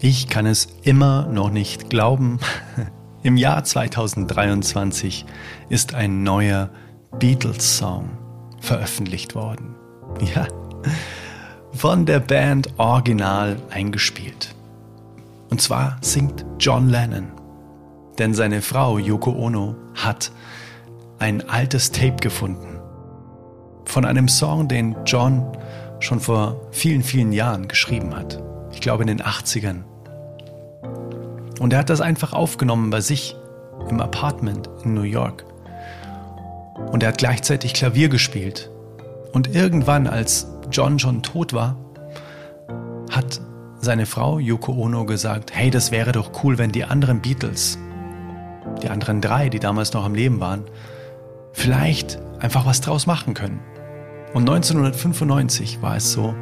Ich kann es immer noch nicht glauben. Im Jahr 2023 ist ein neuer Beatles-Song veröffentlicht worden. Ja, von der Band Original eingespielt. Und zwar singt John Lennon. Denn seine Frau Yoko Ono hat ein altes Tape gefunden. Von einem Song, den John schon vor vielen, vielen Jahren geschrieben hat. Ich glaube in den 80ern. Und er hat das einfach aufgenommen bei sich im Apartment in New York. Und er hat gleichzeitig Klavier gespielt. Und irgendwann, als John schon tot war, hat seine Frau Yoko Ono gesagt, hey, das wäre doch cool, wenn die anderen Beatles, die anderen drei, die damals noch am Leben waren, vielleicht einfach was draus machen können. Und 1995 war es so,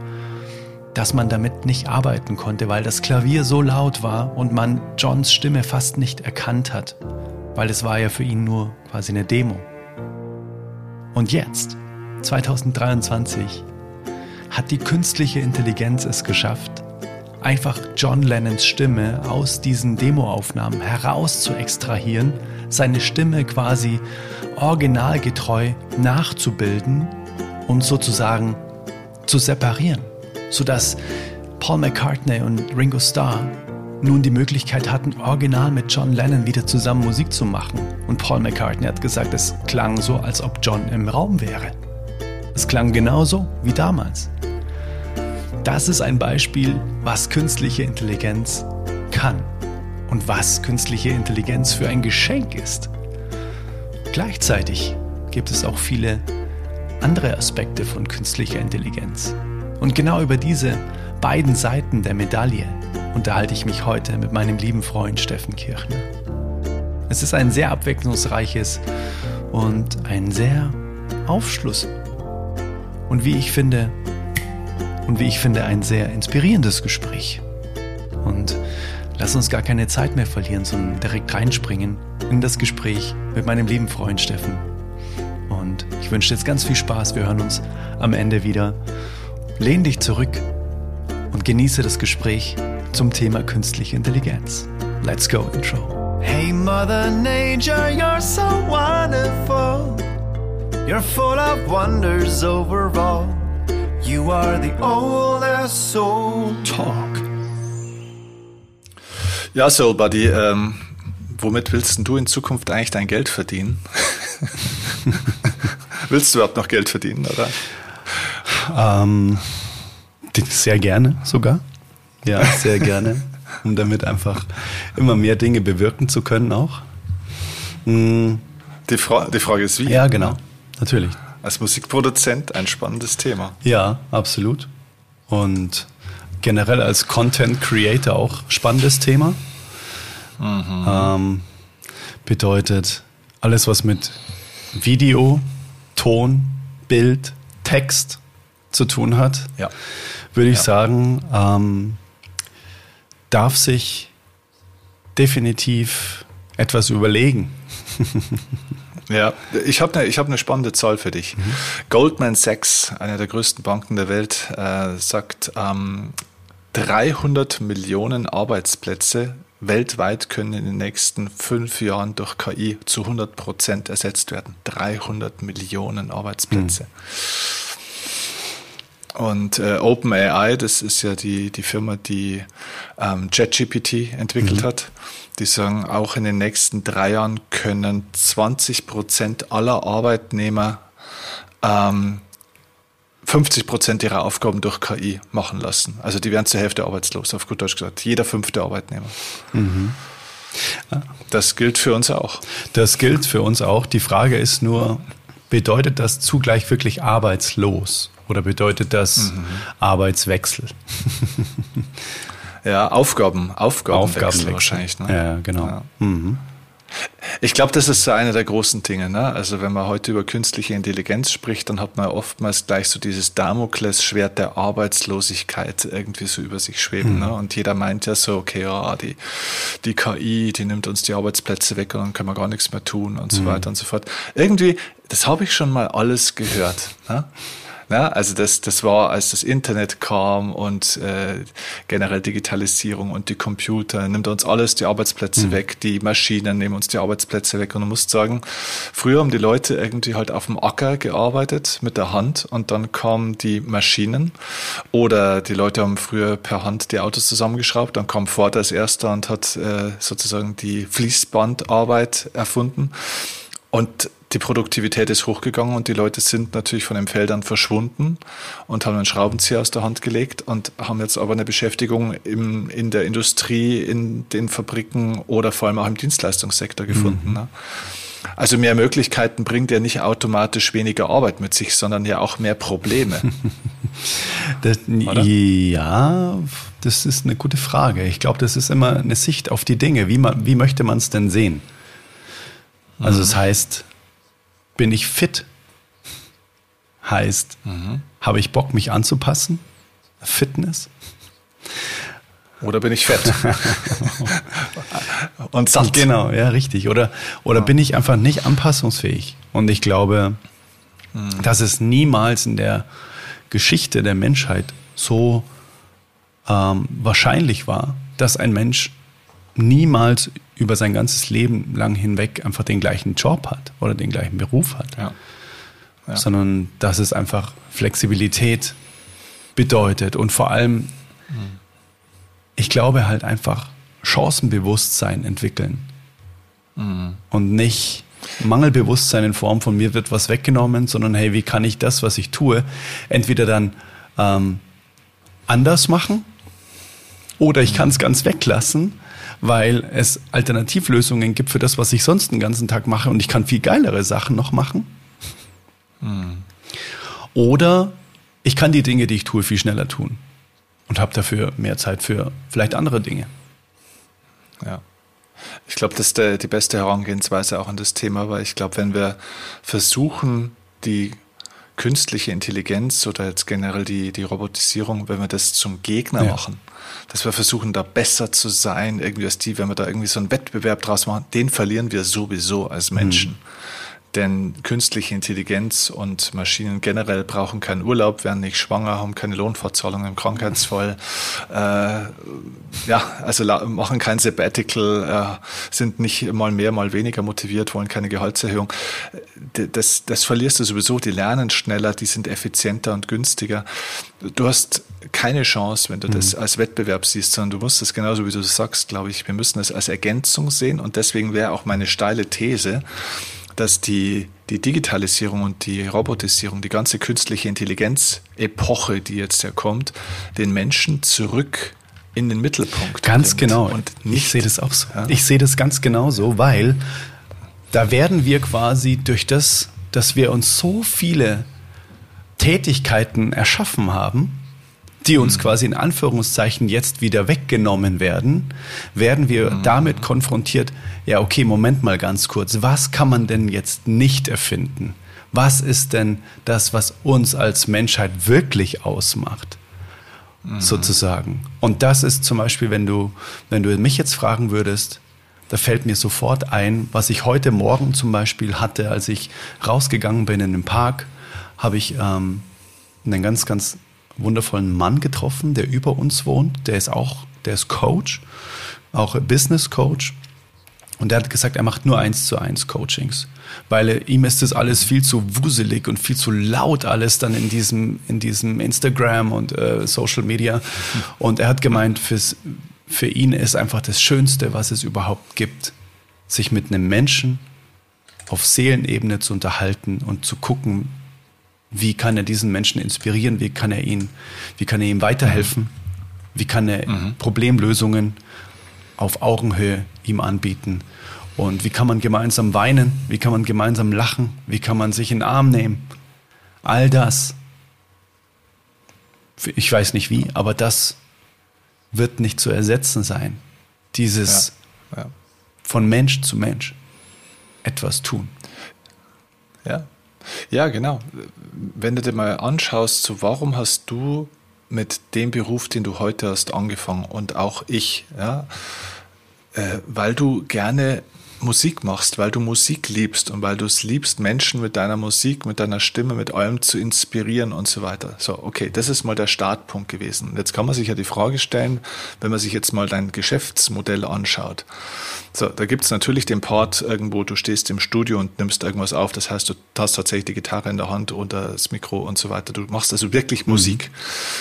dass man damit nicht arbeiten konnte, weil das Klavier so laut war und man Johns Stimme fast nicht erkannt hat, weil es war ja für ihn nur quasi eine Demo. Und jetzt, 2023, hat die künstliche Intelligenz es geschafft, einfach John Lennons Stimme aus diesen Demoaufnahmen heraus zu extrahieren, seine Stimme quasi originalgetreu nachzubilden und sozusagen zu separieren, sodass Paul McCartney und Ringo Starr nun die Möglichkeit hatten, original mit John Lennon wieder zusammen Musik zu machen. Und Paul McCartney hat gesagt, es klang so, als ob John im Raum wäre. Es klang genauso wie damals. Das ist ein Beispiel, was künstliche Intelligenz kann und was künstliche Intelligenz für ein Geschenk ist. Gleichzeitig gibt es auch viele andere Aspekte von künstlicher Intelligenz. Und genau über diese beiden Seiten der Medaille unterhalte ich mich heute mit meinem lieben Freund Steffen Kirchner. Es ist ein sehr abwechslungsreiches und ein sehr Aufschluss und wie ich finde, und wie ich finde, ein sehr inspirierendes Gespräch. Und lass uns gar keine Zeit mehr verlieren, sondern direkt reinspringen in das Gespräch mit meinem lieben Freund Steffen. Und ich wünsche jetzt ganz viel Spaß. Wir hören uns am Ende wieder. Lehn dich zurück und genieße das Gespräch zum Thema künstliche Intelligenz. Let's go, Intro. Hey Mother Nature, you're so wonderful. You're full of wonders overall. You are the oldest soul. Talk. Ja, Soul Buddy, ähm, womit willst du in Zukunft eigentlich dein Geld verdienen? willst du überhaupt noch Geld verdienen, oder? Ähm, sehr gerne sogar. Ja, sehr gerne. Um damit einfach immer mehr Dinge bewirken zu können auch. Mhm. Die, Fra die Frage ist wie? Ja, genau. Natürlich als Musikproduzent ein spannendes Thema. Ja, absolut. Und generell als Content Creator auch spannendes Thema. Mhm. Ähm, bedeutet alles, was mit Video, Ton, Bild, Text zu tun hat, ja. würde ich ja. sagen, ähm, darf sich definitiv etwas überlegen. Ja, ich habe eine hab ne spannende Zahl für dich. Mhm. Goldman Sachs, eine der größten Banken der Welt, äh, sagt, ähm, 300 Millionen Arbeitsplätze weltweit können in den nächsten fünf Jahren durch KI zu 100 Prozent ersetzt werden. 300 Millionen Arbeitsplätze. Mhm. Und äh, OpenAI, das ist ja die, die Firma, die ähm, ChatGPT entwickelt mhm. hat, die sagen, auch in den nächsten drei Jahren können 20 Prozent aller Arbeitnehmer ähm, 50 Prozent ihrer Aufgaben durch KI machen lassen. Also die werden zur Hälfte arbeitslos, auf gut Deutsch gesagt. Jeder fünfte Arbeitnehmer. Mhm. Das gilt für uns auch. Das gilt für uns auch. Die Frage ist nur, bedeutet das zugleich wirklich arbeitslos oder bedeutet das mhm. Arbeitswechsel? Ja, Aufgaben, Aufgaben, Aufgaben wahrscheinlich. Ne? Ja, genau. Ja. Mhm. Ich glaube, das ist so eine der großen Dinge. Ne? Also wenn man heute über künstliche Intelligenz spricht, dann hat man oftmals gleich so dieses Damoklesschwert der Arbeitslosigkeit irgendwie so über sich schweben. Mhm. Ne? Und jeder meint ja so, okay, ja, die, die KI, die nimmt uns die Arbeitsplätze weg und dann können wir gar nichts mehr tun und mhm. so weiter und so fort. Irgendwie, das habe ich schon mal alles gehört. Ne? Na, also das, das war, als das Internet kam und äh, generell Digitalisierung und die Computer, nimmt uns alles die Arbeitsplätze mhm. weg, die Maschinen nehmen uns die Arbeitsplätze weg. Und du musst sagen, früher haben die Leute irgendwie halt auf dem Acker gearbeitet mit der Hand und dann kamen die Maschinen oder die Leute haben früher per Hand die Autos zusammengeschraubt, dann kam Ford als erster und hat äh, sozusagen die Fließbandarbeit erfunden. Und die Produktivität ist hochgegangen und die Leute sind natürlich von den Feldern verschwunden und haben einen Schraubenzieher aus der Hand gelegt und haben jetzt aber eine Beschäftigung im, in der Industrie, in den Fabriken oder vor allem auch im Dienstleistungssektor gefunden. Mhm. Ne? Also mehr Möglichkeiten bringt ja nicht automatisch weniger Arbeit mit sich, sondern ja auch mehr Probleme. das, ja, das ist eine gute Frage. Ich glaube, das ist immer eine Sicht auf die Dinge. Wie, man, wie möchte man es denn sehen? Also es mhm. das heißt, bin ich fit? Heißt, mhm. habe ich Bock, mich anzupassen? Fitness? Oder bin ich fett? Und satt. Genau, ja, richtig. Oder, oder ja. bin ich einfach nicht anpassungsfähig? Und ich glaube, mhm. dass es niemals in der Geschichte der Menschheit so ähm, wahrscheinlich war, dass ein Mensch niemals über sein ganzes Leben lang hinweg einfach den gleichen Job hat oder den gleichen Beruf hat. Ja. Ja. Sondern dass es einfach Flexibilität bedeutet und vor allem, mhm. ich glaube halt einfach Chancenbewusstsein entwickeln mhm. und nicht Mangelbewusstsein in Form von mir wird was weggenommen, sondern hey, wie kann ich das, was ich tue, entweder dann ähm, anders machen oder ich kann es ganz weglassen weil es Alternativlösungen gibt für das, was ich sonst den ganzen Tag mache und ich kann viel geilere Sachen noch machen. Hm. Oder ich kann die Dinge, die ich tue, viel schneller tun und habe dafür mehr Zeit für vielleicht andere Dinge. Ja. Ich glaube, das ist der, die beste Herangehensweise auch an das Thema, weil ich glaube, wenn wir versuchen, die künstliche Intelligenz oder jetzt generell die, die Robotisierung, wenn wir das zum Gegner ja. machen, dass wir versuchen, da besser zu sein, irgendwie als die, wenn wir da irgendwie so einen Wettbewerb draus machen, den verlieren wir sowieso als Menschen. Mhm. Denn künstliche Intelligenz und Maschinen generell brauchen keinen Urlaub, werden nicht schwanger, haben keine Lohnfortzahlung im Krankheitsfall, äh, ja, also machen kein Sabbatical, äh, sind nicht mal mehr, mal weniger motiviert, wollen keine Gehaltserhöhung. Das, das verlierst du sowieso. Die lernen schneller, die sind effizienter und günstiger. Du hast keine Chance, wenn du mhm. das als Wettbewerb siehst, sondern du musst das genauso wie du sagst, glaube ich, wir müssen es als Ergänzung sehen und deswegen wäre auch meine steile These, dass die, die Digitalisierung und die Robotisierung, die ganze künstliche Intelligenz-Epoche, die jetzt ja kommt, den Menschen zurück in den Mittelpunkt Ganz bringt. genau. Und ich sehe das auch so. Ja? Ich sehe das ganz genau so, weil da werden wir quasi durch das, dass wir uns so viele Tätigkeiten erschaffen haben, die uns mhm. quasi in Anführungszeichen jetzt wieder weggenommen werden, werden wir mhm. damit konfrontiert, ja, okay, Moment mal ganz kurz, was kann man denn jetzt nicht erfinden? Was ist denn das, was uns als Menschheit wirklich ausmacht? Mhm. Sozusagen. Und das ist zum Beispiel, wenn du, wenn du mich jetzt fragen würdest, da fällt mir sofort ein, was ich heute Morgen zum Beispiel hatte, als ich rausgegangen bin in den Park, habe ich ähm, einen ganz, ganz wundervollen Mann getroffen, der über uns wohnt. Der ist auch, der ist Coach, auch Business Coach. Und der hat gesagt, er macht nur eins zu eins Coachings, weil ihm ist das alles viel zu wuselig und viel zu laut alles dann in diesem, in diesem Instagram und äh, Social Media. Und er hat gemeint, fürs, für ihn ist einfach das Schönste, was es überhaupt gibt, sich mit einem Menschen auf Seelenebene zu unterhalten und zu gucken, wie kann er diesen Menschen inspirieren? Wie kann er ihn, wie kann er ihm weiterhelfen? Wie kann er mhm. Problemlösungen auf Augenhöhe ihm anbieten? Und wie kann man gemeinsam weinen? Wie kann man gemeinsam lachen? Wie kann man sich in den Arm nehmen? All das. Ich weiß nicht wie, aber das wird nicht zu ersetzen sein. Dieses ja, ja. von Mensch zu Mensch etwas tun. Ja, ja, genau. Wenn du dir mal anschaust, so warum hast du mit dem Beruf, den du heute hast, angefangen und auch ich, ja, äh, weil du gerne Musik machst, weil du Musik liebst und weil du es liebst, Menschen mit deiner Musik, mit deiner Stimme, mit allem zu inspirieren und so weiter. So, okay, das ist mal der Startpunkt gewesen. Und jetzt kann man sich ja die Frage stellen, wenn man sich jetzt mal dein Geschäftsmodell anschaut. So, da gibt's natürlich den Part irgendwo, du stehst im Studio und nimmst irgendwas auf. Das heißt, du hast tatsächlich die Gitarre in der Hand oder das Mikro und so weiter. Du machst also wirklich mhm. Musik.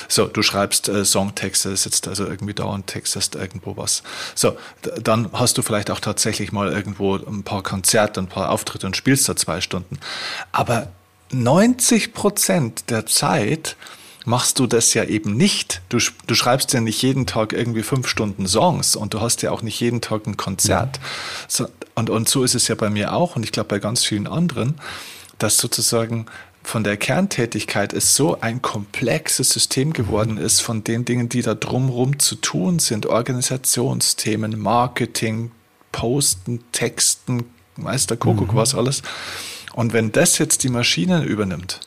So, du schreibst äh, Songtexte, sitzt also irgendwie da und textest irgendwo was. So, dann hast du vielleicht auch tatsächlich mal irgendwo ein paar Konzerte, ein paar Auftritte und spielst da zwei Stunden. Aber 90 Prozent der Zeit machst du das ja eben nicht. Du, du schreibst ja nicht jeden Tag irgendwie fünf Stunden Songs und du hast ja auch nicht jeden Tag ein Konzert. Ja. So, und, und so ist es ja bei mir auch und ich glaube bei ganz vielen anderen, dass sozusagen von der Kerntätigkeit es so ein komplexes System geworden ist von den Dingen, die da drumherum zu tun sind, Organisationsthemen, Marketing, Posten, Texten, Meister Kuckuck, mhm. was alles. Und wenn das jetzt die Maschine übernimmt,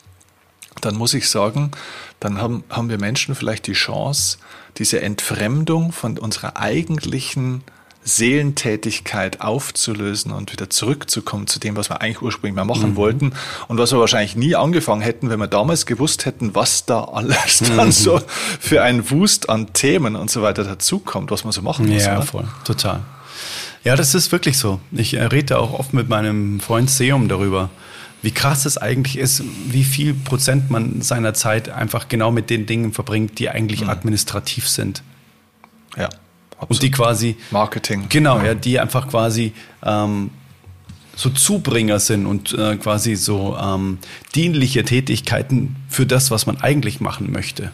dann muss ich sagen, dann haben, haben wir Menschen vielleicht die Chance, diese Entfremdung von unserer eigentlichen Seelentätigkeit aufzulösen und wieder zurückzukommen zu dem, was wir eigentlich ursprünglich mal machen mhm. wollten und was wir wahrscheinlich nie angefangen hätten, wenn wir damals gewusst hätten, was da alles mhm. dann so für ein Wust an Themen und so weiter dazukommt, was man so machen muss. Ja, oder? voll, total. Ja, das ist wirklich so. Ich rede auch oft mit meinem Freund Seum darüber wie krass es eigentlich ist, wie viel Prozent man seiner Zeit einfach genau mit den Dingen verbringt, die eigentlich mhm. administrativ sind. Ja. Absolut. Und die quasi. Marketing. Genau, ja, ja die einfach quasi ähm, so Zubringer sind und äh, quasi so ähm, dienliche Tätigkeiten für das, was man eigentlich machen möchte.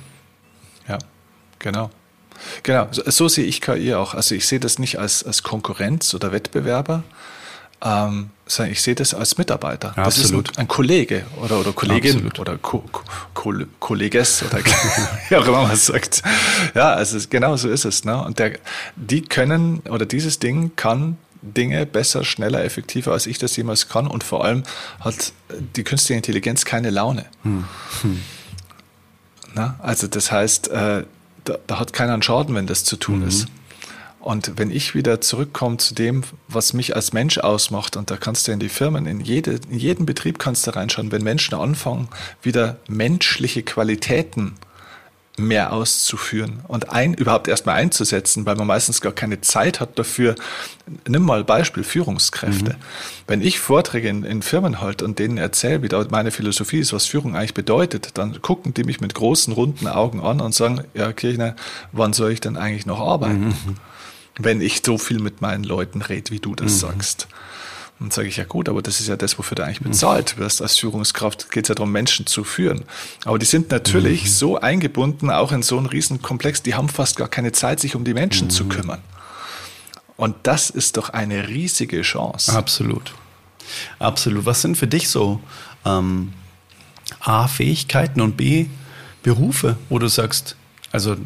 Ja, genau. Genau, so, so sehe ich KI auch. Also ich sehe das nicht als, als Konkurrenz oder Wettbewerber, ähm, sondern ich sehe das als Mitarbeiter. Ja, das absolut. ist ein, ein, Kollege oder, oder Kollegin absolut. oder Ko Ko Kolleges oder wie auch immer man sagt. Ja, also genau so ist es. Ne? Und der, die können oder dieses Ding kann Dinge besser, schneller, effektiver, als ich das jemals kann. Und vor allem hat die künstliche Intelligenz keine Laune. Hm. Hm. Na, also das heißt, äh, da, da, hat keiner einen Schaden, wenn das zu tun mhm. ist. Und wenn ich wieder zurückkomme zu dem, was mich als Mensch ausmacht, und da kannst du in die Firmen, in, jede, in jeden Betrieb kannst du reinschauen, wenn Menschen anfangen, wieder menschliche Qualitäten mehr auszuführen und ein, überhaupt erstmal einzusetzen, weil man meistens gar keine Zeit hat dafür. Nimm mal Beispiel Führungskräfte. Mhm. Wenn ich Vorträge in, in Firmen halte und denen erzähle, wie da meine Philosophie ist, was Führung eigentlich bedeutet, dann gucken die mich mit großen, runden Augen an und sagen, ja, Kirchner, wann soll ich denn eigentlich noch arbeiten? Mhm wenn ich so viel mit meinen Leuten rede, wie du das mhm. sagst. Und sage ich, ja gut, aber das ist ja das, wofür du eigentlich bezahlt wirst. Als Führungskraft geht es ja darum, Menschen zu führen. Aber die sind natürlich mhm. so eingebunden, auch in so einen Riesenkomplex, die haben fast gar keine Zeit, sich um die Menschen mhm. zu kümmern. Und das ist doch eine riesige Chance. Absolut. Absolut. Was sind für dich so ähm, A, Fähigkeiten und B, Berufe, wo du sagst, also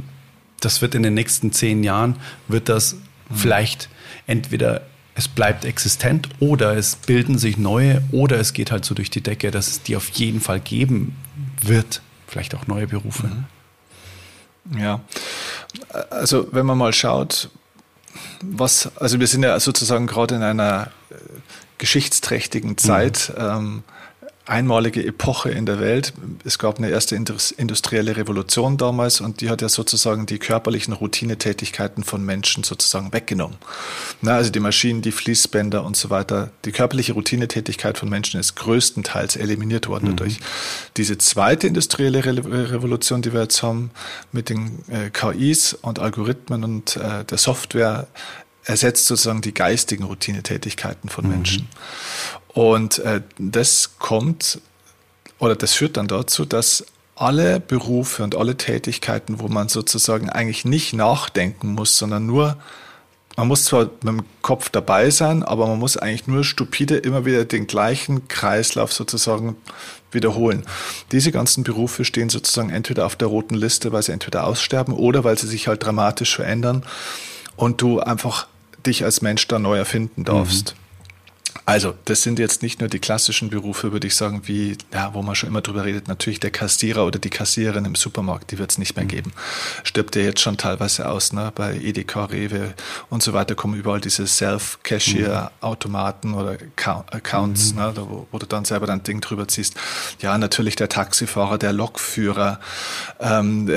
das wird in den nächsten zehn Jahren, wird das mhm. vielleicht entweder es bleibt existent oder es bilden sich neue oder es geht halt so durch die Decke, dass es die auf jeden Fall geben wird. Vielleicht auch neue Berufe. Mhm. Ja, also wenn man mal schaut, was, also wir sind ja sozusagen gerade in einer äh, geschichtsträchtigen Zeit. Mhm. Ähm, einmalige Epoche in der Welt. Es gab eine erste industrielle Revolution damals und die hat ja sozusagen die körperlichen Routinetätigkeiten von Menschen sozusagen weggenommen. Na, also die Maschinen, die Fließbänder und so weiter. Die körperliche Routinetätigkeit von Menschen ist größtenteils eliminiert worden mhm. dadurch. Diese zweite industrielle Revolution, die wir jetzt haben mit den äh, KIs und Algorithmen und äh, der Software, ersetzt sozusagen die geistigen Routinetätigkeiten von mhm. Menschen. Und äh, das kommt oder das führt dann dazu, dass alle Berufe und alle Tätigkeiten, wo man sozusagen eigentlich nicht nachdenken muss, sondern nur, man muss zwar mit dem Kopf dabei sein, aber man muss eigentlich nur stupide immer wieder den gleichen Kreislauf sozusagen wiederholen. Diese ganzen Berufe stehen sozusagen entweder auf der roten Liste, weil sie entweder aussterben oder weil sie sich halt dramatisch verändern und du einfach dich als Mensch da neu erfinden darfst. Mhm. Also, das sind jetzt nicht nur die klassischen Berufe, würde ich sagen, wie, ja, wo man schon immer drüber redet, natürlich der Kassierer oder die Kassiererin im Supermarkt, die wird es nicht mehr mhm. geben. Stirbt ja jetzt schon teilweise aus, ne? Bei Edeka, Rewe und so weiter kommen überall diese Self-Cashier-Automaten oder Accounts, mhm. ne? Da, wo, wo, du dann selber dein Ding drüber ziehst. Ja, natürlich der Taxifahrer, der Lokführer, ähm,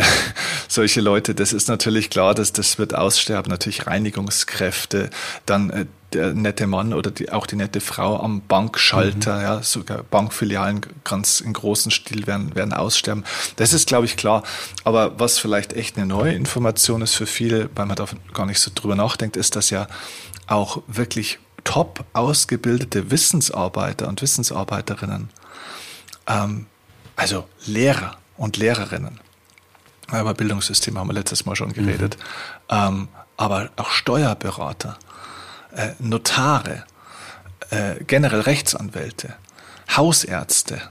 solche Leute, das ist natürlich klar, dass das wird aussterben. Natürlich Reinigungskräfte, dann äh, der nette Mann oder die, auch die nette Frau am Bankschalter, mhm. ja, sogar Bankfilialen ganz in großen Stil werden, werden aussterben. Das ist, glaube ich, klar. Aber was vielleicht echt eine neue Information ist für viele, weil man da gar nicht so drüber nachdenkt, ist, dass ja auch wirklich top ausgebildete Wissensarbeiter und Wissensarbeiterinnen, ähm, also Lehrer und Lehrerinnen, über Bildungssystem haben wir letztes Mal schon geredet, mhm. ähm, aber auch Steuerberater, Notare, äh, generell Rechtsanwälte, Hausärzte,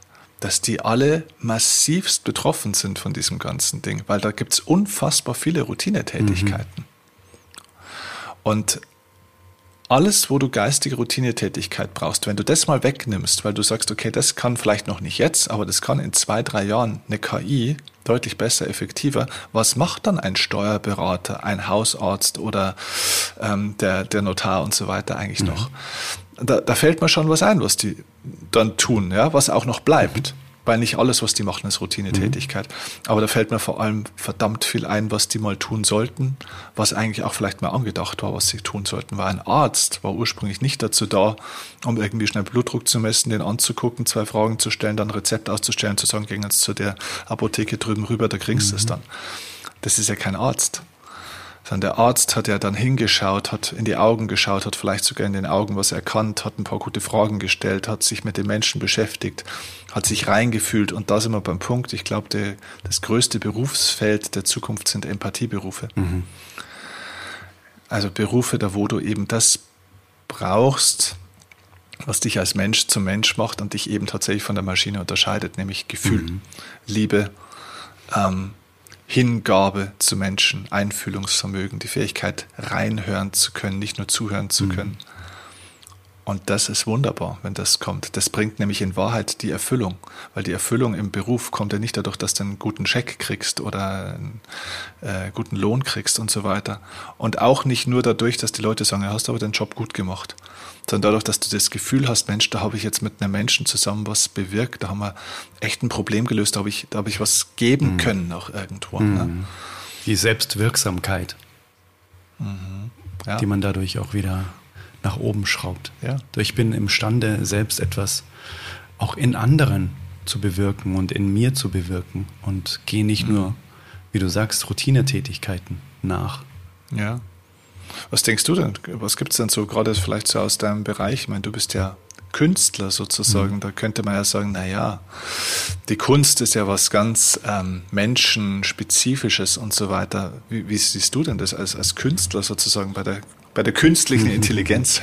dass die alle massivst betroffen sind von diesem ganzen Ding, weil da gibt es unfassbar viele Routinetätigkeiten. Mhm. Und alles, wo du geistige Routinetätigkeit brauchst, wenn du das mal wegnimmst, weil du sagst, okay, das kann vielleicht noch nicht jetzt, aber das kann in zwei, drei Jahren eine KI deutlich besser, effektiver. Was macht dann ein Steuerberater, ein Hausarzt oder ähm, der, der Notar und so weiter eigentlich mhm. noch? Da, da fällt mir schon was ein, was die dann tun, ja, was auch noch bleibt. Mhm weil nicht alles, was die machen, ist Routinetätigkeit. Mhm. Aber da fällt mir vor allem verdammt viel ein, was die mal tun sollten, was eigentlich auch vielleicht mal angedacht war, was sie tun sollten. Weil ein Arzt war ursprünglich nicht dazu da, um irgendwie schnell Blutdruck zu messen, den anzugucken, zwei Fragen zu stellen, dann ein Rezept auszustellen, zu sagen, gehen jetzt zu der Apotheke drüben rüber, da kriegst du es mhm. dann. Das ist ja kein Arzt sondern der Arzt hat ja dann hingeschaut, hat in die Augen geschaut, hat vielleicht sogar in den Augen was erkannt, hat ein paar gute Fragen gestellt, hat sich mit den Menschen beschäftigt, hat sich reingefühlt und da sind wir beim Punkt. Ich glaube, das größte Berufsfeld der Zukunft sind Empathieberufe. Mhm. Also Berufe, da wo du eben das brauchst, was dich als Mensch zum Mensch macht und dich eben tatsächlich von der Maschine unterscheidet, nämlich Gefühl, mhm. Liebe, ähm, Hingabe zu Menschen, Einfühlungsvermögen, die Fähigkeit reinhören zu können, nicht nur zuhören zu mhm. können. Und das ist wunderbar, wenn das kommt. Das bringt nämlich in Wahrheit die Erfüllung, weil die Erfüllung im Beruf kommt ja nicht dadurch, dass du einen guten Scheck kriegst oder einen äh, guten Lohn kriegst und so weiter. Und auch nicht nur dadurch, dass die Leute sagen, ja, hast aber den Job gut gemacht, sondern dadurch, dass du das Gefühl hast, Mensch, da habe ich jetzt mit einem Menschen zusammen was bewirkt, da haben wir echt ein Problem gelöst, da habe ich, da habe ich was geben mhm. können auch irgendwo. Mhm. Ne? Die Selbstwirksamkeit, mhm. ja. die man dadurch auch wieder nach oben schraubt. Ja. Ich bin imstande, selbst etwas auch in anderen zu bewirken und in mir zu bewirken und gehe nicht mhm. nur, wie du sagst, Routinetätigkeiten nach. Ja. Was denkst du denn? Was gibt es denn so, gerade vielleicht so aus deinem Bereich? Ich meine, du bist ja Künstler sozusagen. Mhm. Da könnte man ja sagen, na ja, die Kunst ist ja was ganz ähm, Menschenspezifisches und so weiter. Wie, wie, siehst du denn das als, als Künstler sozusagen bei der bei der künstlichen Intelligenz?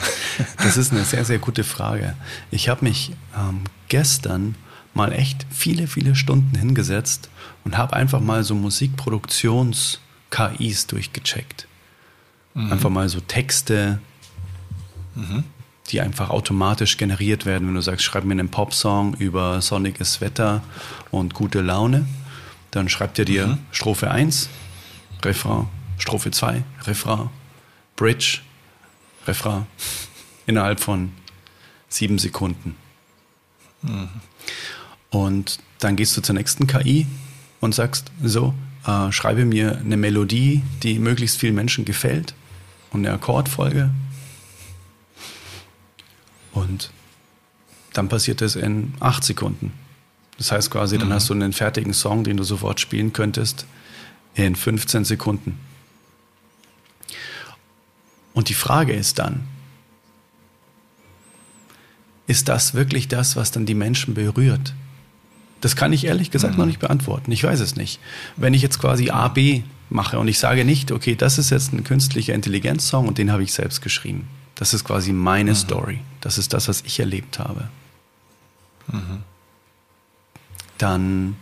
Das ist eine sehr, sehr gute Frage. Ich habe mich ähm, gestern mal echt viele, viele Stunden hingesetzt und habe einfach mal so Musikproduktions-KIs durchgecheckt. Mhm. Einfach mal so Texte, mhm. die einfach automatisch generiert werden. Wenn du sagst, schreib mir einen Popsong über sonniges Wetter und gute Laune, dann schreibt er dir mhm. Strophe 1, Refrain, Strophe 2, Refrain, Bridge, Refrain innerhalb von sieben Sekunden. Mhm. Und dann gehst du zur nächsten KI und sagst so, äh, schreibe mir eine Melodie, die möglichst vielen Menschen gefällt und eine Akkordfolge. Und dann passiert das in acht Sekunden. Das heißt quasi, mhm. dann hast du einen fertigen Song, den du sofort spielen könntest, in 15 Sekunden. Und die Frage ist dann, ist das wirklich das, was dann die Menschen berührt? Das kann ich ehrlich gesagt mhm. noch nicht beantworten. Ich weiß es nicht. Wenn ich jetzt quasi A, B mache und ich sage nicht, okay, das ist jetzt ein künstlicher Intelligenzsong und den habe ich selbst geschrieben. Das ist quasi meine mhm. Story. Das ist das, was ich erlebt habe. Mhm. Dann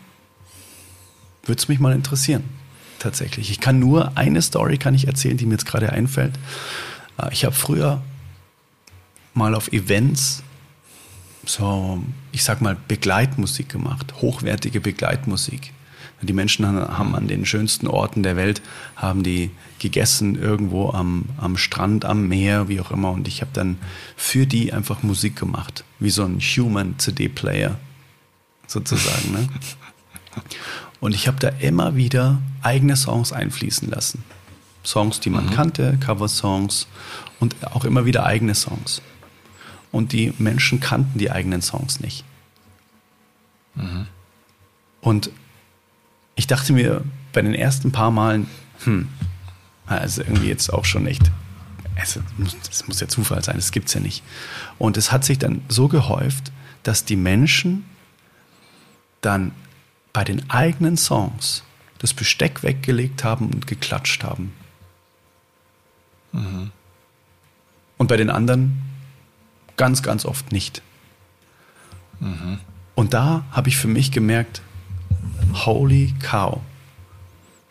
würde es mich mal interessieren tatsächlich. Ich kann nur eine Story kann ich erzählen, die mir jetzt gerade einfällt. Äh, ich habe früher mal auf Events so, ich sag mal, Begleitmusik gemacht, hochwertige Begleitmusik. Die Menschen haben an den schönsten Orten der Welt, haben die gegessen, irgendwo am, am Strand, am Meer, wie auch immer. Und ich habe dann für die einfach Musik gemacht, wie so ein Human CD-Player sozusagen. Ne? Und ich habe da immer wieder eigene Songs einfließen lassen. Songs, die man mhm. kannte, Cover-Songs und auch immer wieder eigene Songs und die Menschen kannten die eigenen Songs nicht. Mhm. Und ich dachte mir bei den ersten paar Malen, hm, also irgendwie jetzt auch schon echt, es muss, es muss ja Zufall sein, das gibt es ja nicht. Und es hat sich dann so gehäuft, dass die Menschen dann bei den eigenen Songs das Besteck weggelegt haben und geklatscht haben. Mhm. Und bei den anderen Ganz, ganz oft nicht. Mhm. Und da habe ich für mich gemerkt, holy cow.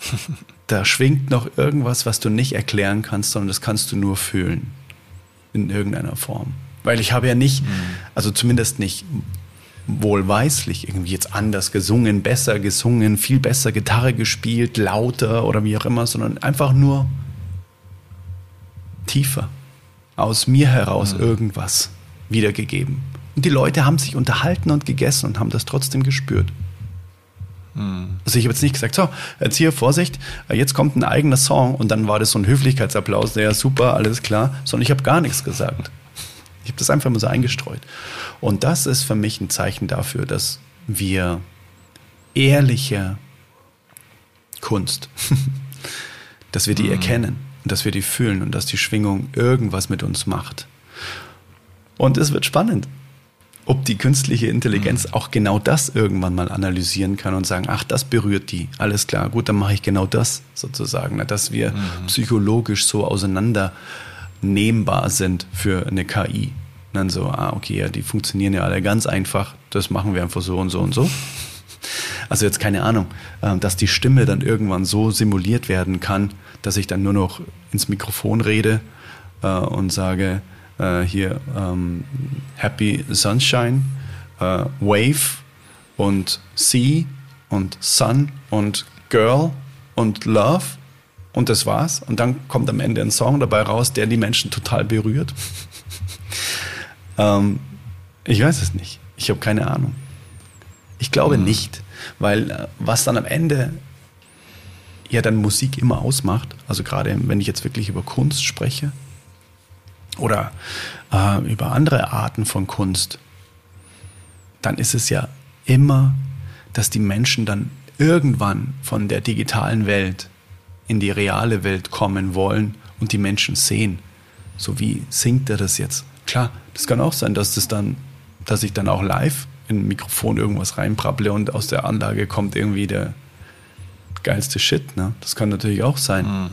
da schwingt noch irgendwas, was du nicht erklären kannst, sondern das kannst du nur fühlen. In irgendeiner Form. Weil ich habe ja nicht, mhm. also zumindest nicht wohlweislich irgendwie jetzt anders gesungen, besser gesungen, viel besser Gitarre gespielt, lauter oder wie auch immer, sondern einfach nur tiefer. Aus mir heraus mhm. irgendwas wiedergegeben. Und die Leute haben sich unterhalten und gegessen und haben das trotzdem gespürt. Also ich habe jetzt nicht gesagt, so, jetzt hier, Vorsicht, jetzt kommt ein eigener Song und dann war das so ein Höflichkeitsapplaus, ja super, alles klar, sondern ich habe gar nichts gesagt. Ich habe das einfach mal so eingestreut. Und das ist für mich ein Zeichen dafür, dass wir ehrliche Kunst, dass wir die hm. erkennen und dass wir die fühlen und dass die Schwingung irgendwas mit uns macht. Und es wird spannend, ob die künstliche Intelligenz mhm. auch genau das irgendwann mal analysieren kann und sagen, ach, das berührt die. Alles klar, gut, dann mache ich genau das sozusagen, ne, dass wir mhm. psychologisch so auseinandernehmbar sind für eine KI. Und dann so, ah, okay, ja, die funktionieren ja alle ganz einfach, das machen wir einfach so und so und so. Also jetzt keine Ahnung, ähm, dass die Stimme dann irgendwann so simuliert werden kann, dass ich dann nur noch ins Mikrofon rede äh, und sage, äh, hier ähm, Happy Sunshine, äh, Wave und Sea und Sun und Girl und Love und das war's. Und dann kommt am Ende ein Song dabei raus, der die Menschen total berührt. ähm, ich weiß es nicht. Ich habe keine Ahnung. Ich glaube mhm. nicht, weil äh, was dann am Ende ja dann Musik immer ausmacht, also gerade wenn ich jetzt wirklich über Kunst spreche, oder äh, über andere Arten von Kunst, dann ist es ja immer, dass die Menschen dann irgendwann von der digitalen Welt in die reale Welt kommen wollen und die Menschen sehen. So wie singt er das jetzt? Klar, das kann auch sein, dass das dann, dass ich dann auch live in ein Mikrofon irgendwas reinprapple und aus der Anlage kommt irgendwie der geilste Shit. Ne? Das kann natürlich auch sein.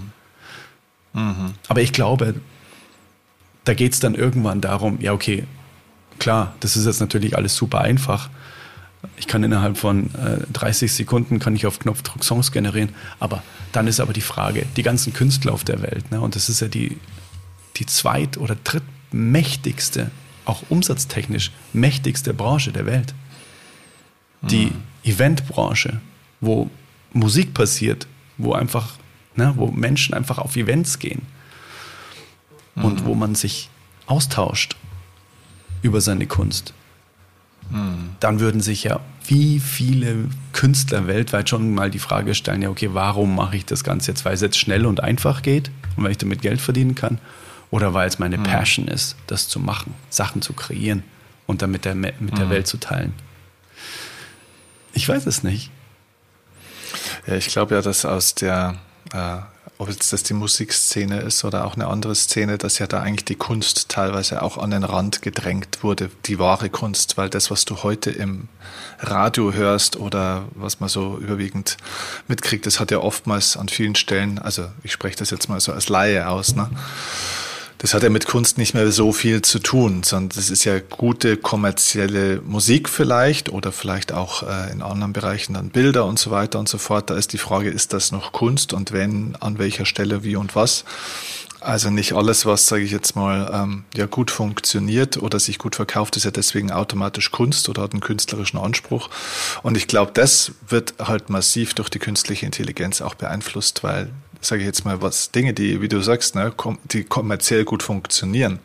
Mhm. Mhm. Aber ich glaube, da geht es dann irgendwann darum, ja, okay, klar, das ist jetzt natürlich alles super einfach. Ich kann innerhalb von äh, 30 Sekunden kann ich auf Knopfdruck Songs generieren, aber dann ist aber die Frage, die ganzen Künstler auf der Welt, ne, und das ist ja die, die zweit- oder drittmächtigste, auch umsatztechnisch mächtigste Branche der Welt. Die mhm. Eventbranche, wo Musik passiert, wo einfach, ne, wo Menschen einfach auf Events gehen mhm. und wo man sich austauscht über seine Kunst, mhm. dann würden sich ja wie viele Künstler weltweit schon mal die Frage stellen, ja, okay, warum mache ich das Ganze jetzt? Weil es jetzt schnell und einfach geht und weil ich damit Geld verdienen kann? Oder weil es meine mhm. Passion ist, das zu machen, Sachen zu kreieren und dann mit der, mit der mhm. Welt zu teilen? Ich weiß es nicht. Ja, ich glaube ja, dass aus der äh, ob jetzt das die Musikszene ist oder auch eine andere Szene, dass ja da eigentlich die Kunst teilweise auch an den Rand gedrängt wurde, die wahre Kunst, weil das, was du heute im Radio hörst oder was man so überwiegend mitkriegt, das hat ja oftmals an vielen Stellen, also ich spreche das jetzt mal so als Laie aus, ne? Das hat ja mit Kunst nicht mehr so viel zu tun, sondern das ist ja gute kommerzielle Musik vielleicht oder vielleicht auch äh, in anderen Bereichen dann Bilder und so weiter und so fort. Da ist die Frage, ist das noch Kunst und wenn, an welcher Stelle, wie und was? Also nicht alles, was, sage ich jetzt mal, ähm, ja gut funktioniert oder sich gut verkauft, ist ja deswegen automatisch Kunst oder hat einen künstlerischen Anspruch. Und ich glaube, das wird halt massiv durch die künstliche Intelligenz auch beeinflusst, weil, sage ich jetzt mal, was Dinge, die, wie du sagst, ne, die kommerziell gut funktionieren,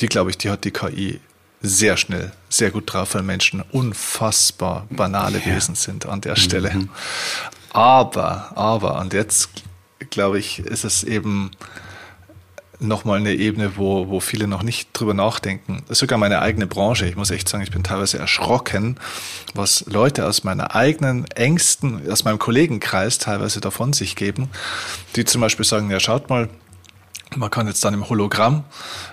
die glaube ich, die hat die KI sehr schnell, sehr gut drauf, weil Menschen unfassbar banale ja. Wesen sind an der Stelle. Mhm. Aber, aber, und jetzt glaube ich, ist es eben nochmal eine Ebene, wo, wo viele noch nicht drüber nachdenken. Sogar meine eigene Branche. Ich muss echt sagen, ich bin teilweise erschrocken, was Leute aus meiner eigenen engsten, aus meinem Kollegenkreis teilweise davon sich geben, die zum Beispiel sagen, ja, schaut mal, man kann jetzt dann im Hologramm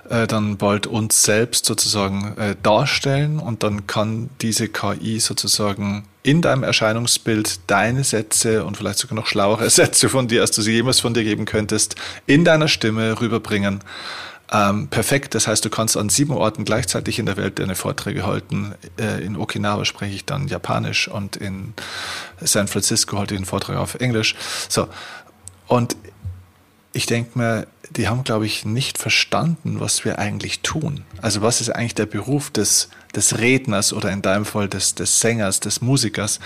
äh, dann bald uns selbst sozusagen äh, darstellen und dann kann diese KI sozusagen in deinem Erscheinungsbild deine Sätze und vielleicht sogar noch schlauere Sätze von dir, als du sie jemals von dir geben könntest, in deiner Stimme rüberbringen. Ähm, perfekt, das heißt, du kannst an sieben Orten gleichzeitig in der Welt deine Vorträge halten. Äh, in Okinawa spreche ich dann Japanisch und in San Francisco halte ich einen Vortrag auf Englisch. So. Und ich denke mir, die haben, glaube ich, nicht verstanden, was wir eigentlich tun. Also was ist eigentlich der Beruf des, des Redners oder in deinem Fall des, des Sängers, des Musikers?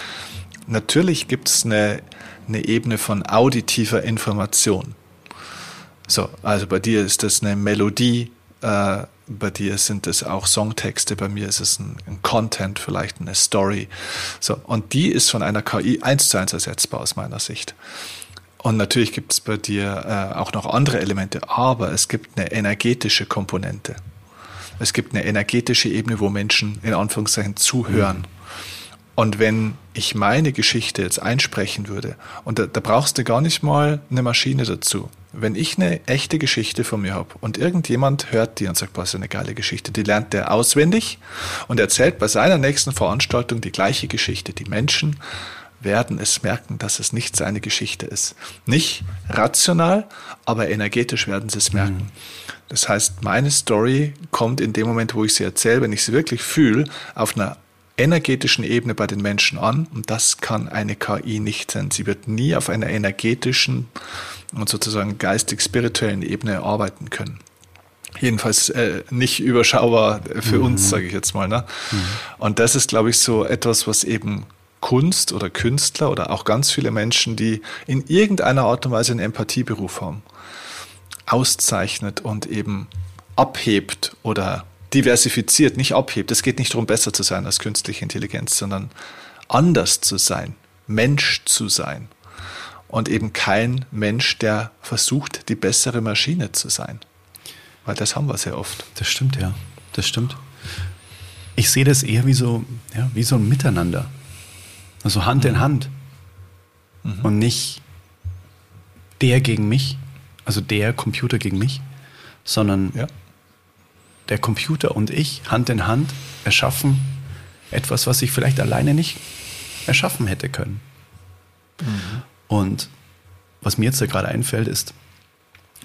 Natürlich gibt es eine, eine Ebene von auditiver Information. So, also bei dir ist das eine Melodie, äh, bei dir sind es auch Songtexte, bei mir ist es ein, ein, Content, vielleicht eine Story. So, und die ist von einer KI eins zu eins ersetzbar aus meiner Sicht. Und natürlich gibt es bei dir äh, auch noch andere Elemente, aber es gibt eine energetische Komponente. Es gibt eine energetische Ebene, wo Menschen in Anführungszeichen zuhören. Mhm. Und wenn ich meine Geschichte jetzt einsprechen würde, und da, da brauchst du gar nicht mal eine Maschine dazu. Wenn ich eine echte Geschichte von mir habe und irgendjemand hört die und sagt, was ist eine geile Geschichte, die lernt der auswendig und erzählt bei seiner nächsten Veranstaltung die gleiche Geschichte. Die Menschen werden es merken, dass es nicht seine Geschichte ist. Nicht rational, aber energetisch werden sie es merken. Mhm. Das heißt, meine Story kommt in dem Moment, wo ich sie erzähle, wenn ich sie wirklich fühle, auf einer energetischen Ebene bei den Menschen an und das kann eine KI nicht sein. Sie wird nie auf einer energetischen und sozusagen geistig-spirituellen Ebene arbeiten können. Jedenfalls äh, nicht überschaubar für mhm. uns, sage ich jetzt mal. Ne? Mhm. Und das ist, glaube ich, so etwas, was eben Kunst oder Künstler oder auch ganz viele Menschen, die in irgendeiner Art und Weise einen Empathieberuf haben, auszeichnet und eben abhebt oder diversifiziert, nicht abhebt. Es geht nicht darum, besser zu sein als künstliche Intelligenz, sondern anders zu sein, Mensch zu sein. Und eben kein Mensch, der versucht, die bessere Maschine zu sein. Weil das haben wir sehr oft. Das stimmt, ja. Das stimmt. Ich sehe das eher wie so, ja, wie so ein Miteinander. Also Hand in mhm. Hand. Mhm. Und nicht der gegen mich, also der Computer gegen mich, sondern ja. der Computer und ich Hand in Hand erschaffen etwas, was ich vielleicht alleine nicht erschaffen hätte können. Mhm. Und was mir jetzt da gerade einfällt, ist,